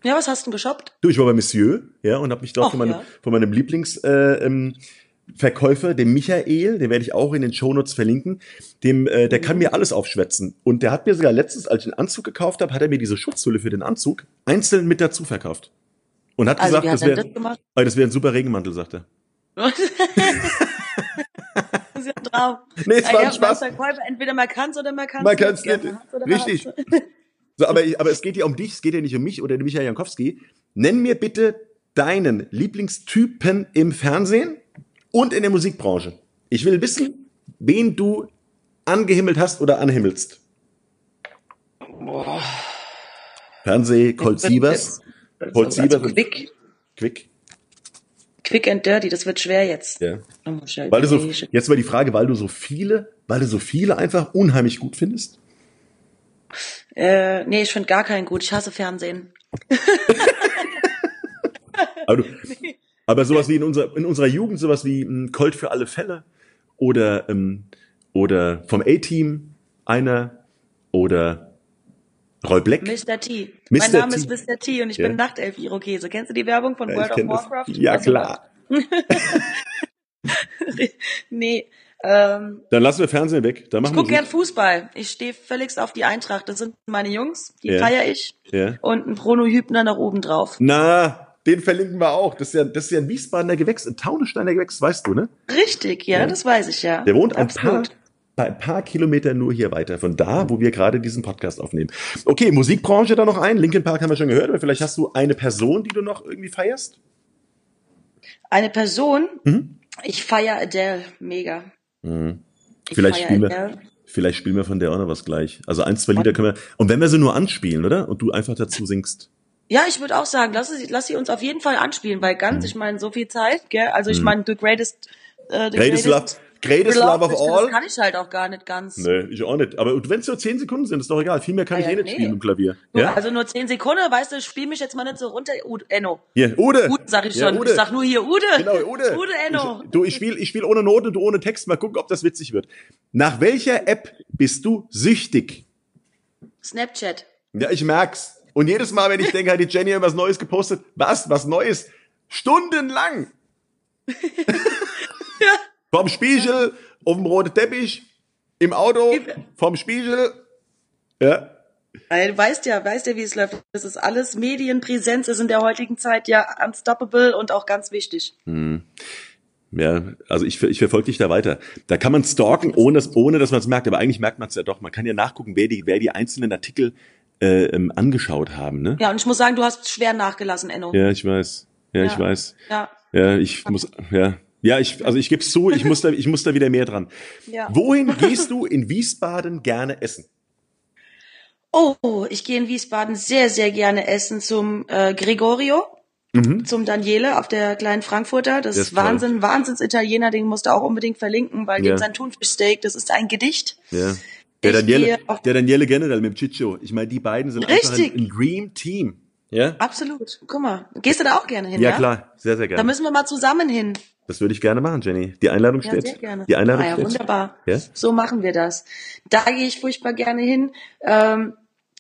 C: Ja, was hast du denn geshoppt?
B: Du, ich war bei Monsieur, ja, und habe mich dort
C: Ach,
B: von meinem,
C: ja.
B: von meinem Lieblings äh, ähm, Verkäufer, dem Michael, den werde ich auch in den Shownotes verlinken, dem, äh, der kann mir alles aufschwätzen. Und der hat mir sogar letztens, als ich einen Anzug gekauft habe, hat er mir diese Schutzhülle für den Anzug einzeln mit dazu verkauft. Und hat
C: Also,
B: gesagt,
C: hat
B: das wäre oh, das wär ein super Regenmantel, sagt er. <laughs> <laughs>
C: ist ja drauf.
B: Nee, es war ein Spaß.
C: Entweder man kann's oder man kann's
B: Man kann's
C: Ja,
B: nicht.
C: man hat's oder man
B: Richtig. So, aber, aber es geht ja um dich, es geht ja nicht um mich oder den Michael Jankowski. Nenn mir bitte deinen Lieblingstypen im Fernsehen und in der Musikbranche. Ich will wissen, wen du angehimmelt hast oder anhimmelst. Fernseh, Colt Sievers, Colt Sievers
C: Also
B: und
C: quick,
B: Quick.
C: quick and dirty, das wird schwer jetzt.
B: Ja.
C: Ja
B: Weil du so, jetzt mal die Frage, weil du so viele, weil du so viele einfach unheimlich gut findest?
C: Äh, nee, ich finde gar keinen gut. Ich hasse Fernsehen. <laughs>
B: Aber, du, aber sowas wie in unserer, in unserer Jugend, sowas wie ähm, Colt für alle Fälle oder, ähm, oder vom A-Team einer oder Roy Black.
C: Mr. T.
B: Mr.
C: Mein Name
B: T.
C: ist Mr. T und ich
B: Ja.
C: bin Nachtelf-Irokese. Kennst du die Werbung von
B: Ja,
C: World of
B: kenn das.
C: Warcraft?
B: Ja, klar. <laughs>
C: nee, ähm,
B: Dann lassen wir Fernsehen weg. Dann
C: ich
B: machen wir
C: gucke gern Fußball. Ich stehe völligst auf die Eintracht. Das sind meine Jungs, die
B: Ja.
C: feier ich.
B: Ja.
C: Und ein Bruno Hübner nach oben drauf.
B: Na, den verlinken wir auch. Das ist ja, das ist ja ein Wiesbadener Gewächs, ein Taunussteiner Gewächs, weißt du, ne?
C: Richtig, ja,
B: Ja.
C: das weiß ich ja.
B: Der wohnt ein paar,
C: Absolut.
B: ein paar Kilometer nur hier weiter, von da, wo wir gerade diesen Podcast aufnehmen. Okay, Musikbranche da noch ein. Linkin Park haben wir schon gehört, aber vielleicht hast du eine Person, die du noch irgendwie feierst?
C: Eine Person,
B: Mhm.
C: ich feier Adele mega. Ich
B: Vielleicht spielen, wir, vielleicht spielen wir von der auch noch was gleich. Also ein, zwei Lieder können wir. Und wenn wir sie nur anspielen, oder? Und du einfach dazu singst.
C: Ja, ich würde auch sagen, lass sie, lass sie uns auf jeden Fall anspielen, weil
B: Mhm.
C: ganz, ich meine, so viel Zeit, gell? Also ich meine, the greatest, äh, the
B: Greatest Love, greatest love of
C: ich-
B: all.
C: Das kann ich halt auch gar nicht ganz.
B: Nee, ich auch nicht. Aber wenn es nur zehn Sekunden sind, ist doch egal. Viel mehr kann
C: Ah
B: ich
C: ja,
B: eh nicht
C: nee.
B: spielen im Klavier.
C: Du,
B: Ja?
C: Also nur zehn Sekunden, weißt du, spiel mich jetzt mal nicht so runter. Ude, Enno.
B: Hier, Ude.
C: Ude sag ich
B: Ja,
C: schon.
B: Ude.
C: Ich sag nur hier Ude.
B: Genau, Ude. <laughs>
C: Ude Enno.
B: Ich, du, ich spiele ich spiel ohne Note, du ohne Text. Mal gucken, ob das witzig wird. Nach welcher App bist du süchtig?
C: Snapchat.
B: Ja, ich merk's. Und jedes Mal, wenn ich denke, hat die Jenny irgendwas Neues gepostet, was, was Neues? Stundenlang. <laughs> Vom Spiegel, auf dem roten Teppich, im Auto, vom Spiegel. Ja.
C: Weil du weißt ja, weißt ja, wie es läuft. Das ist alles Medienpräsenz ist in der heutigen Zeit ja unstoppable und auch ganz wichtig.
B: Ja, also ich, ich verfolge dich da weiter. Da kann man stalken, ohne, dass- ohne dass man es merkt. Aber eigentlich merkt man es ja doch. Man kann ja nachgucken, wer die, wer die einzelnen Artikel äh, ähm, angeschaut haben. Ne?
C: Ja, und ich muss sagen, du hast schwer nachgelassen, Enno.
B: Ja, ich weiß. Ja, ich
C: Ja.
B: weiß.
C: Ja.
B: Ja, ich muss, ja. Ja, ich, also ich gebe es zu, ich muss, da, ich muss da wieder mehr dran. <laughs>
C: Ja.
B: Wohin gehst du in Wiesbaden gerne essen?
C: Oh, ich gehe in Wiesbaden sehr, sehr gerne essen zum äh, Gregorio, zum Daniele auf der kleinen Frankfurter. Das
B: Der
C: ist
B: ist toll.
C: Wahnsinn, Wahnsinns-Italiener, den musst du auch unbedingt verlinken, weil
B: Ja.
C: dem sein Thunfischsteak, das ist ein Gedicht.
B: Ja. Der
C: Ich
B: Daniele, der Daniele generell mit dem Chicho. Ich meine, die beiden sind einfach ein,
C: Richtig.
B: ein Dream Team. Ja?
C: Absolut. Guck mal, gehst du da auch gerne hin?
B: Ja,
C: Ja,
B: klar. Sehr, sehr
C: Da
B: gerne.
C: müssen wir mal zusammen hin.
B: Das würde ich gerne machen, Jenny. Die Einladung
C: Ja,
B: steht.
C: sehr gerne.
B: Die Einladung
C: ah, ja,
B: steht.
C: wunderbar.
B: Ja?
C: So machen wir das. Da gehe ich furchtbar gerne hin. Ähm,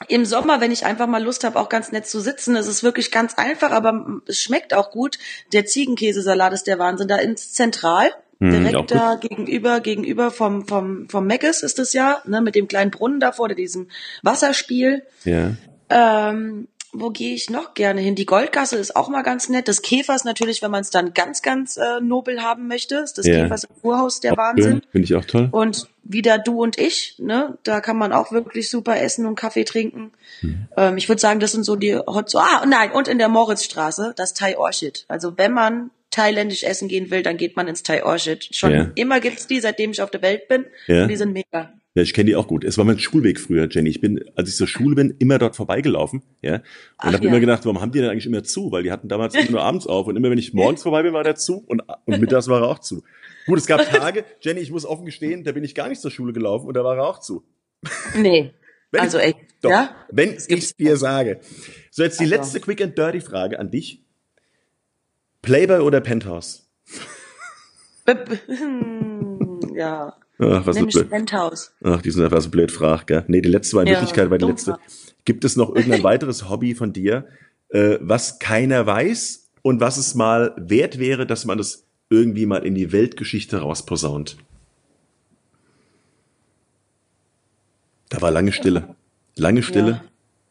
C: Im Sommer, wenn ich einfach mal Lust habe, auch ganz nett zu sitzen, es ist wirklich ganz einfach, aber es schmeckt auch gut. Der Ziegenkäsesalat ist der Wahnsinn. Da ins Zentral,
B: auch
C: direkt da gegenüber, gegenüber vom, vom, vom Meckes ist es ja, ne, mit dem kleinen Brunnen davor, oder diesem Wasserspiel.
B: Ja.
C: Ähm, wo gehe ich noch gerne hin? Die Goldgasse ist auch mal ganz nett. Das Käfers natürlich, wenn man es dann ganz, ganz äh, nobel haben möchte. Ist das
B: Ja.
C: Käfers im Kurhaus der
B: Auch
C: Wahnsinn.
B: Finde ich auch toll.
C: Und wieder du und ich, ne? Da kann man auch wirklich super essen und Kaffee trinken.
B: Mhm.
C: Ähm, ich würde sagen, das sind so die Hot Ah, nein, und in der Moritzstraße, das Thai Orchid. Also wenn man thailändisch essen gehen will, dann geht man ins Thai Orchid. Schon
B: Ja.
C: immer gibt's die, seitdem ich auf der Welt bin.
B: Ja.
C: Und die sind mega.
B: Ja, ich kenne die auch gut. Es war mein Schulweg früher, Jenny. Ich bin, als ich zur Schule bin, immer dort vorbeigelaufen, ja. Und habe
C: ja.
B: immer gedacht, warum haben die denn eigentlich immer zu? Weil die hatten damals immer nur abends auf. Und immer wenn ich morgens vorbei bin, war der zu und, und mittags war er auch zu. Gut, es gab <laughs> Tage, Jenny, ich muss offen gestehen, da bin ich gar nicht zur Schule gelaufen und da war er auch zu.
C: Nee. <laughs>
B: Wenn
C: also echt,
B: Doch,
C: ja?
B: wenn ich
C: gibt's
B: dir sage. So, jetzt die
C: Also.
B: letzte Quick and Dirty Frage an dich. Playboy oder Penthouse? <laughs>
C: Hm, ja.
B: Ach, was
C: Nämlich
B: ist blöd.
C: Penthouse.
B: Ach, die sind einfach so blöd frag, gell? Nee, die letzte war in
C: Ja,
B: Wirklichkeit war die letzte.
C: frag. <laughs>
B: Gibt es noch irgendein weiteres Hobby von dir, äh, was keiner weiß und was es mal wert wäre, dass man das irgendwie mal in die Weltgeschichte rausposaunt? Da war lange Stille. Lange Stille.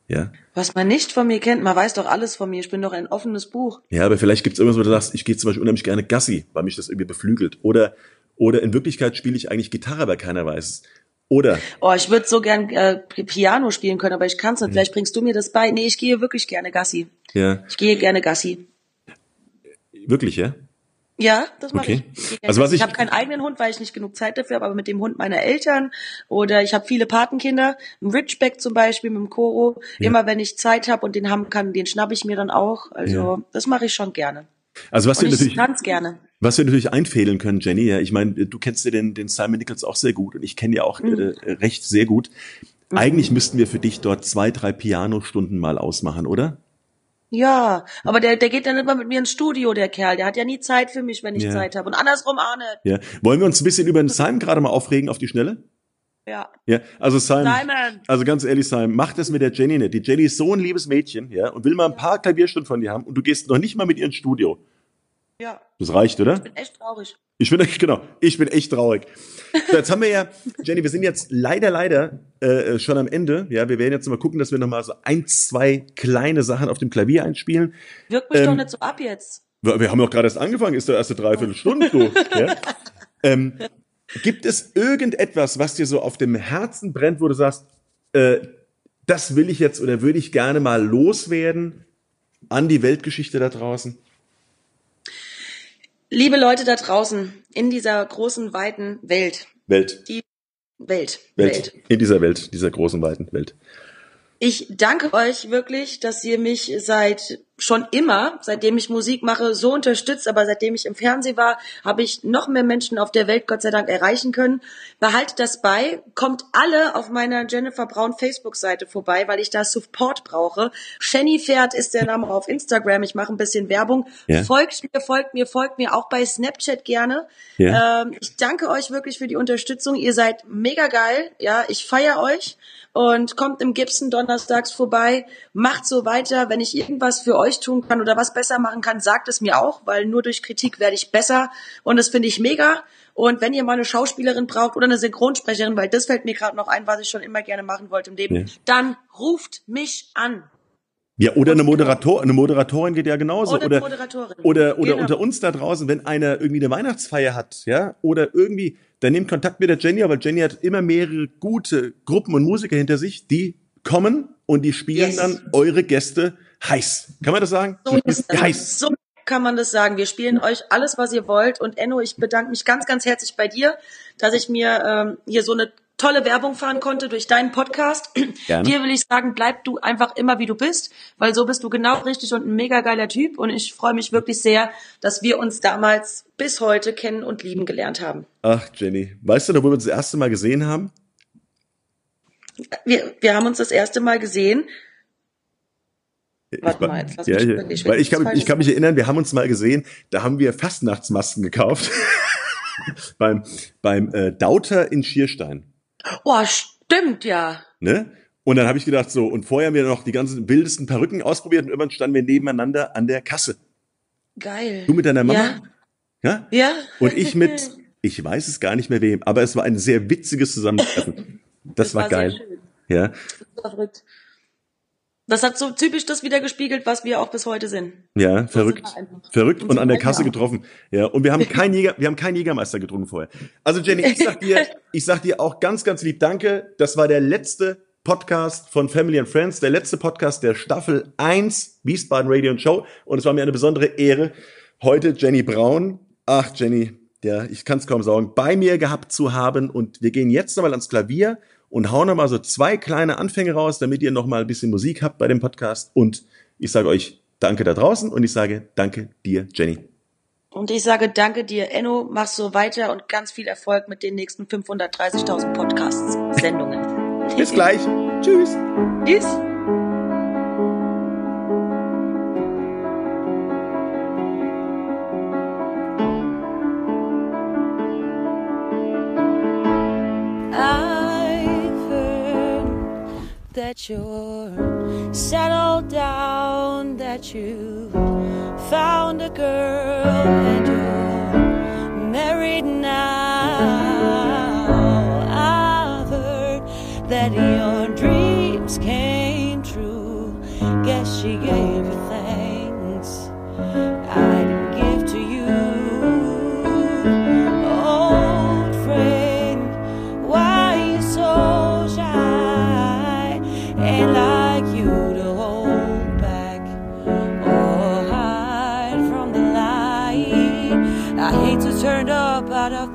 B: Ja.
C: Was man nicht von mir kennt, man weiß doch alles von mir. Ich bin doch ein offenes Buch.
B: Ja, aber vielleicht gibt's irgendwas, wo du sagst, ich gehe zum Beispiel unheimlich gerne Gassi, weil mich das irgendwie beflügelt. Oder, oder in Wirklichkeit spiele ich eigentlich Gitarre, aber keiner weiß es. Oder,
C: Oh, ich würde so gern äh, Piano spielen können, aber ich kann's
B: Hm.
C: nicht. Vielleicht bringst du mir das bei. Nee, ich gehe wirklich gerne Gassi.
B: ja,
C: Ich gehe gerne Gassi.
B: wirklich, ja?
C: Ja, das mache
B: Okay.
C: ich. ich.
B: Also was ich-
C: ich habe keinen eigenen Hund, weil ich nicht genug Zeit dafür habe, aber mit dem Hund meiner Eltern oder ich habe viele Patenkinder, ein Ridgeback zum Beispiel mit dem Koro. Immer wenn ich Zeit habe und den haben kann, den schnapp ich mir dann auch. Also
B: Ja.
C: das mache ich schon gerne.
B: Also was
C: Und ich
B: natürlich,
C: ganz gerne.
B: Was wir natürlich einfädeln können, Jenny, ja, ich meine, du kennst ja den, den Simon Nichols auch sehr gut und ich kenne ja auch
C: Mhm.
B: äh, recht sehr gut. Eigentlich müssten wir für dich dort zwei, drei Pianostunden mal ausmachen, oder?
C: Ja, aber der, der geht dann immer mit mir ins Studio, der Kerl. Der hat ja nie Zeit für mich, wenn ich
B: Ja.
C: Zeit habe. Und andersrum Arne.
B: Ja. Wollen wir uns ein bisschen über den Simon gerade mal aufregen auf die Schnelle?
C: Ja.
B: Ja, also Simon,
C: Simon.
B: also ganz ehrlich, Simon, mach das mit der Jenny nicht. Die Jenny ist so ein liebes Mädchen, ja, und will mal ein paar Klavierstunden von dir haben und du gehst noch nicht mal mit ihr ins Studio.
C: Ja.
B: Das reicht, oder?
C: Ich bin echt traurig.
B: Ich bin echt, genau, ich bin echt traurig. So, jetzt haben wir ja, Jenny, wir sind jetzt leider, leider äh, schon am Ende. Ja, wir werden jetzt mal gucken, dass wir noch mal so ein, zwei kleine Sachen auf dem Klavier einspielen.
C: Wirkt mich
B: Ähm,
C: doch nicht so ab jetzt.
B: Wir, wir haben doch gerade erst angefangen, ist doch erste Dreiviertelstunde, du. ja? <laughs> ähm, gibt es irgendetwas, was dir so auf dem Herzen brennt, wo du sagst, äh, das will ich jetzt oder würde ich gerne mal loswerden an die Weltgeschichte da draußen?
C: Liebe Leute da draußen, in dieser großen, weiten Welt.
B: Welt.
C: Die Welt.
B: Welt. In dieser Welt, dieser großen, weiten Welt.
C: Ich danke euch wirklich, dass ihr mich seit schon immer, seitdem ich Musik mache, so unterstützt. Aber seitdem ich im Fernsehen war, habe ich noch mehr Menschen auf der Welt, Gott sei Dank, erreichen können. Behaltet das bei. Kommt alle auf meiner Jennifer Braun Facebook-Seite vorbei, weil ich da Support brauche. Shenny Pferd ist der Name auf Instagram. Ich mache ein bisschen Werbung.
B: Ja.
C: Folgt mir, folgt mir, folgt mir auch bei Snapchat gerne.
B: Ja.
C: Ähm, ich danke euch wirklich für die Unterstützung. Ihr seid mega geil. Ja, ich feier euch und kommt im Gibson donnerstags vorbei. Macht so weiter. Wenn ich irgendwas für euch tun kann oder was besser machen kann, sagt es mir auch, weil nur durch Kritik werde ich besser. Und das finde ich mega. Und wenn ihr mal eine Schauspielerin braucht oder eine Synchronsprecherin, weil das fällt mir gerade noch ein, was ich schon immer gerne machen wollte im Leben,
B: Ja.
C: dann ruft mich an.
B: Ja, oder eine Moderator, eine Moderatorin geht ja genauso.
C: Oder
B: Oder, oder, oder
C: Genau.
B: unter uns da draußen, wenn einer irgendwie eine Weihnachtsfeier hat, ja, oder irgendwie, dann nehmt Kontakt mit der Jenny, weil Jenny hat immer mehrere gute Gruppen und Musiker hinter sich, die kommen und die spielen
C: Yes.
B: dann eure Gäste heiß. Kann man das sagen?
C: So, ist
B: heiß.
C: so kann man das sagen. Wir spielen euch alles, was ihr wollt. Und Enno, ich bedanke mich ganz, ganz herzlich bei dir, dass ich mir ähm, hier so eine tolle Werbung fahren konnte durch deinen Podcast.
B: Gerne.
C: Dir will ich sagen, bleib du einfach immer wie du bist, weil so bist du genau richtig und ein mega geiler Typ. Und ich freue mich wirklich sehr, dass wir uns damals bis heute kennen und lieben gelernt haben.
B: Ach, Jenny, weißt du noch, wo wir uns das erste Mal gesehen haben?
C: Wir, wir haben uns das erste Mal gesehen. Warte
B: Ich-
C: mal, jetzt lass
B: ja,
C: mich. Ich
B: weil ich kann, ich kann mich erinnern, wir haben uns mal gesehen, da haben wir Fastnachtsmasken gekauft. <laughs> beim beim äh, Dauter in Schierstein.
C: Oh, stimmt ja.
B: Ne? Und dann habe ich gedacht, so, und vorher haben wir noch die ganzen wildesten Perücken ausprobiert und irgendwann standen wir nebeneinander an der Kasse.
C: Geil.
B: Du mit deiner Mama?
C: Ja.
B: Ja?
C: Ja.
B: Und ich mit, <laughs> ich weiß es gar nicht mehr wem, aber es war ein sehr witziges Zusammentreffen. <laughs> Das, war,
C: sehr
B: geil. Ja.
C: Das war verrückt. Das hat so typisch das wieder gespiegelt, was wir auch bis heute sind.
B: Ja, verrückt.
C: wir einfach.
B: Verrückt
C: Und
B: und
C: so
B: an der Kasse
C: auch.
B: getroffen. Ja, und wir haben keinen Jäger, wir haben keinen Jägermeister getrunken vorher. Also Jenny, ich sag dir, ich sag dir auch ganz, ganz lieb Danke. Das war der letzte Podcast von Family and Friends, der letzte Podcast der Staffel 1 Wiesbaden Radio und Show. Und es war mir eine besondere Ehre, heute Jenny Braun, ach Jenny, ja, ich kann es kaum sagen, bei mir gehabt zu haben. Und wir gehen jetzt nochmal ans Klavier und hauen nochmal so zwei kleine Anfänge raus, damit ihr nochmal ein bisschen Musik habt bei dem Podcast. Und ich sage euch Danke da draußen und ich sage Danke dir, Jenny.
C: Und ich sage danke dir, Enno, mach so weiter und ganz viel Erfolg mit den nächsten 530.000 Podcasts, Sendungen.
B: Bis gleich. <laughs> Tschüss.
C: Tschüss.
F: That you're settled down, that you found a girl and you're married now. I've heard that your dreams came true. Guess she gave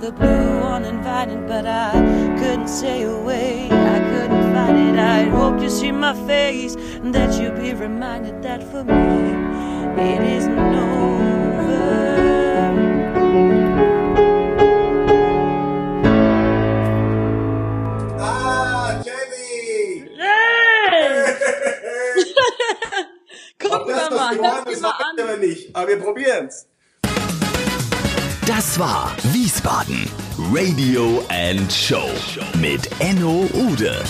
F: the blue uninvited, but I couldn't stay away. I couldn't fight it. I hope you see my face and that you be reminded that for me it isn't over.
B: Ah, Jenny!
C: Gucken wir mal, hör dir mal an.
B: wir nicht, aber wir probieren's.
A: Das war Wiesbaden Radio and Show mit Enno Ude.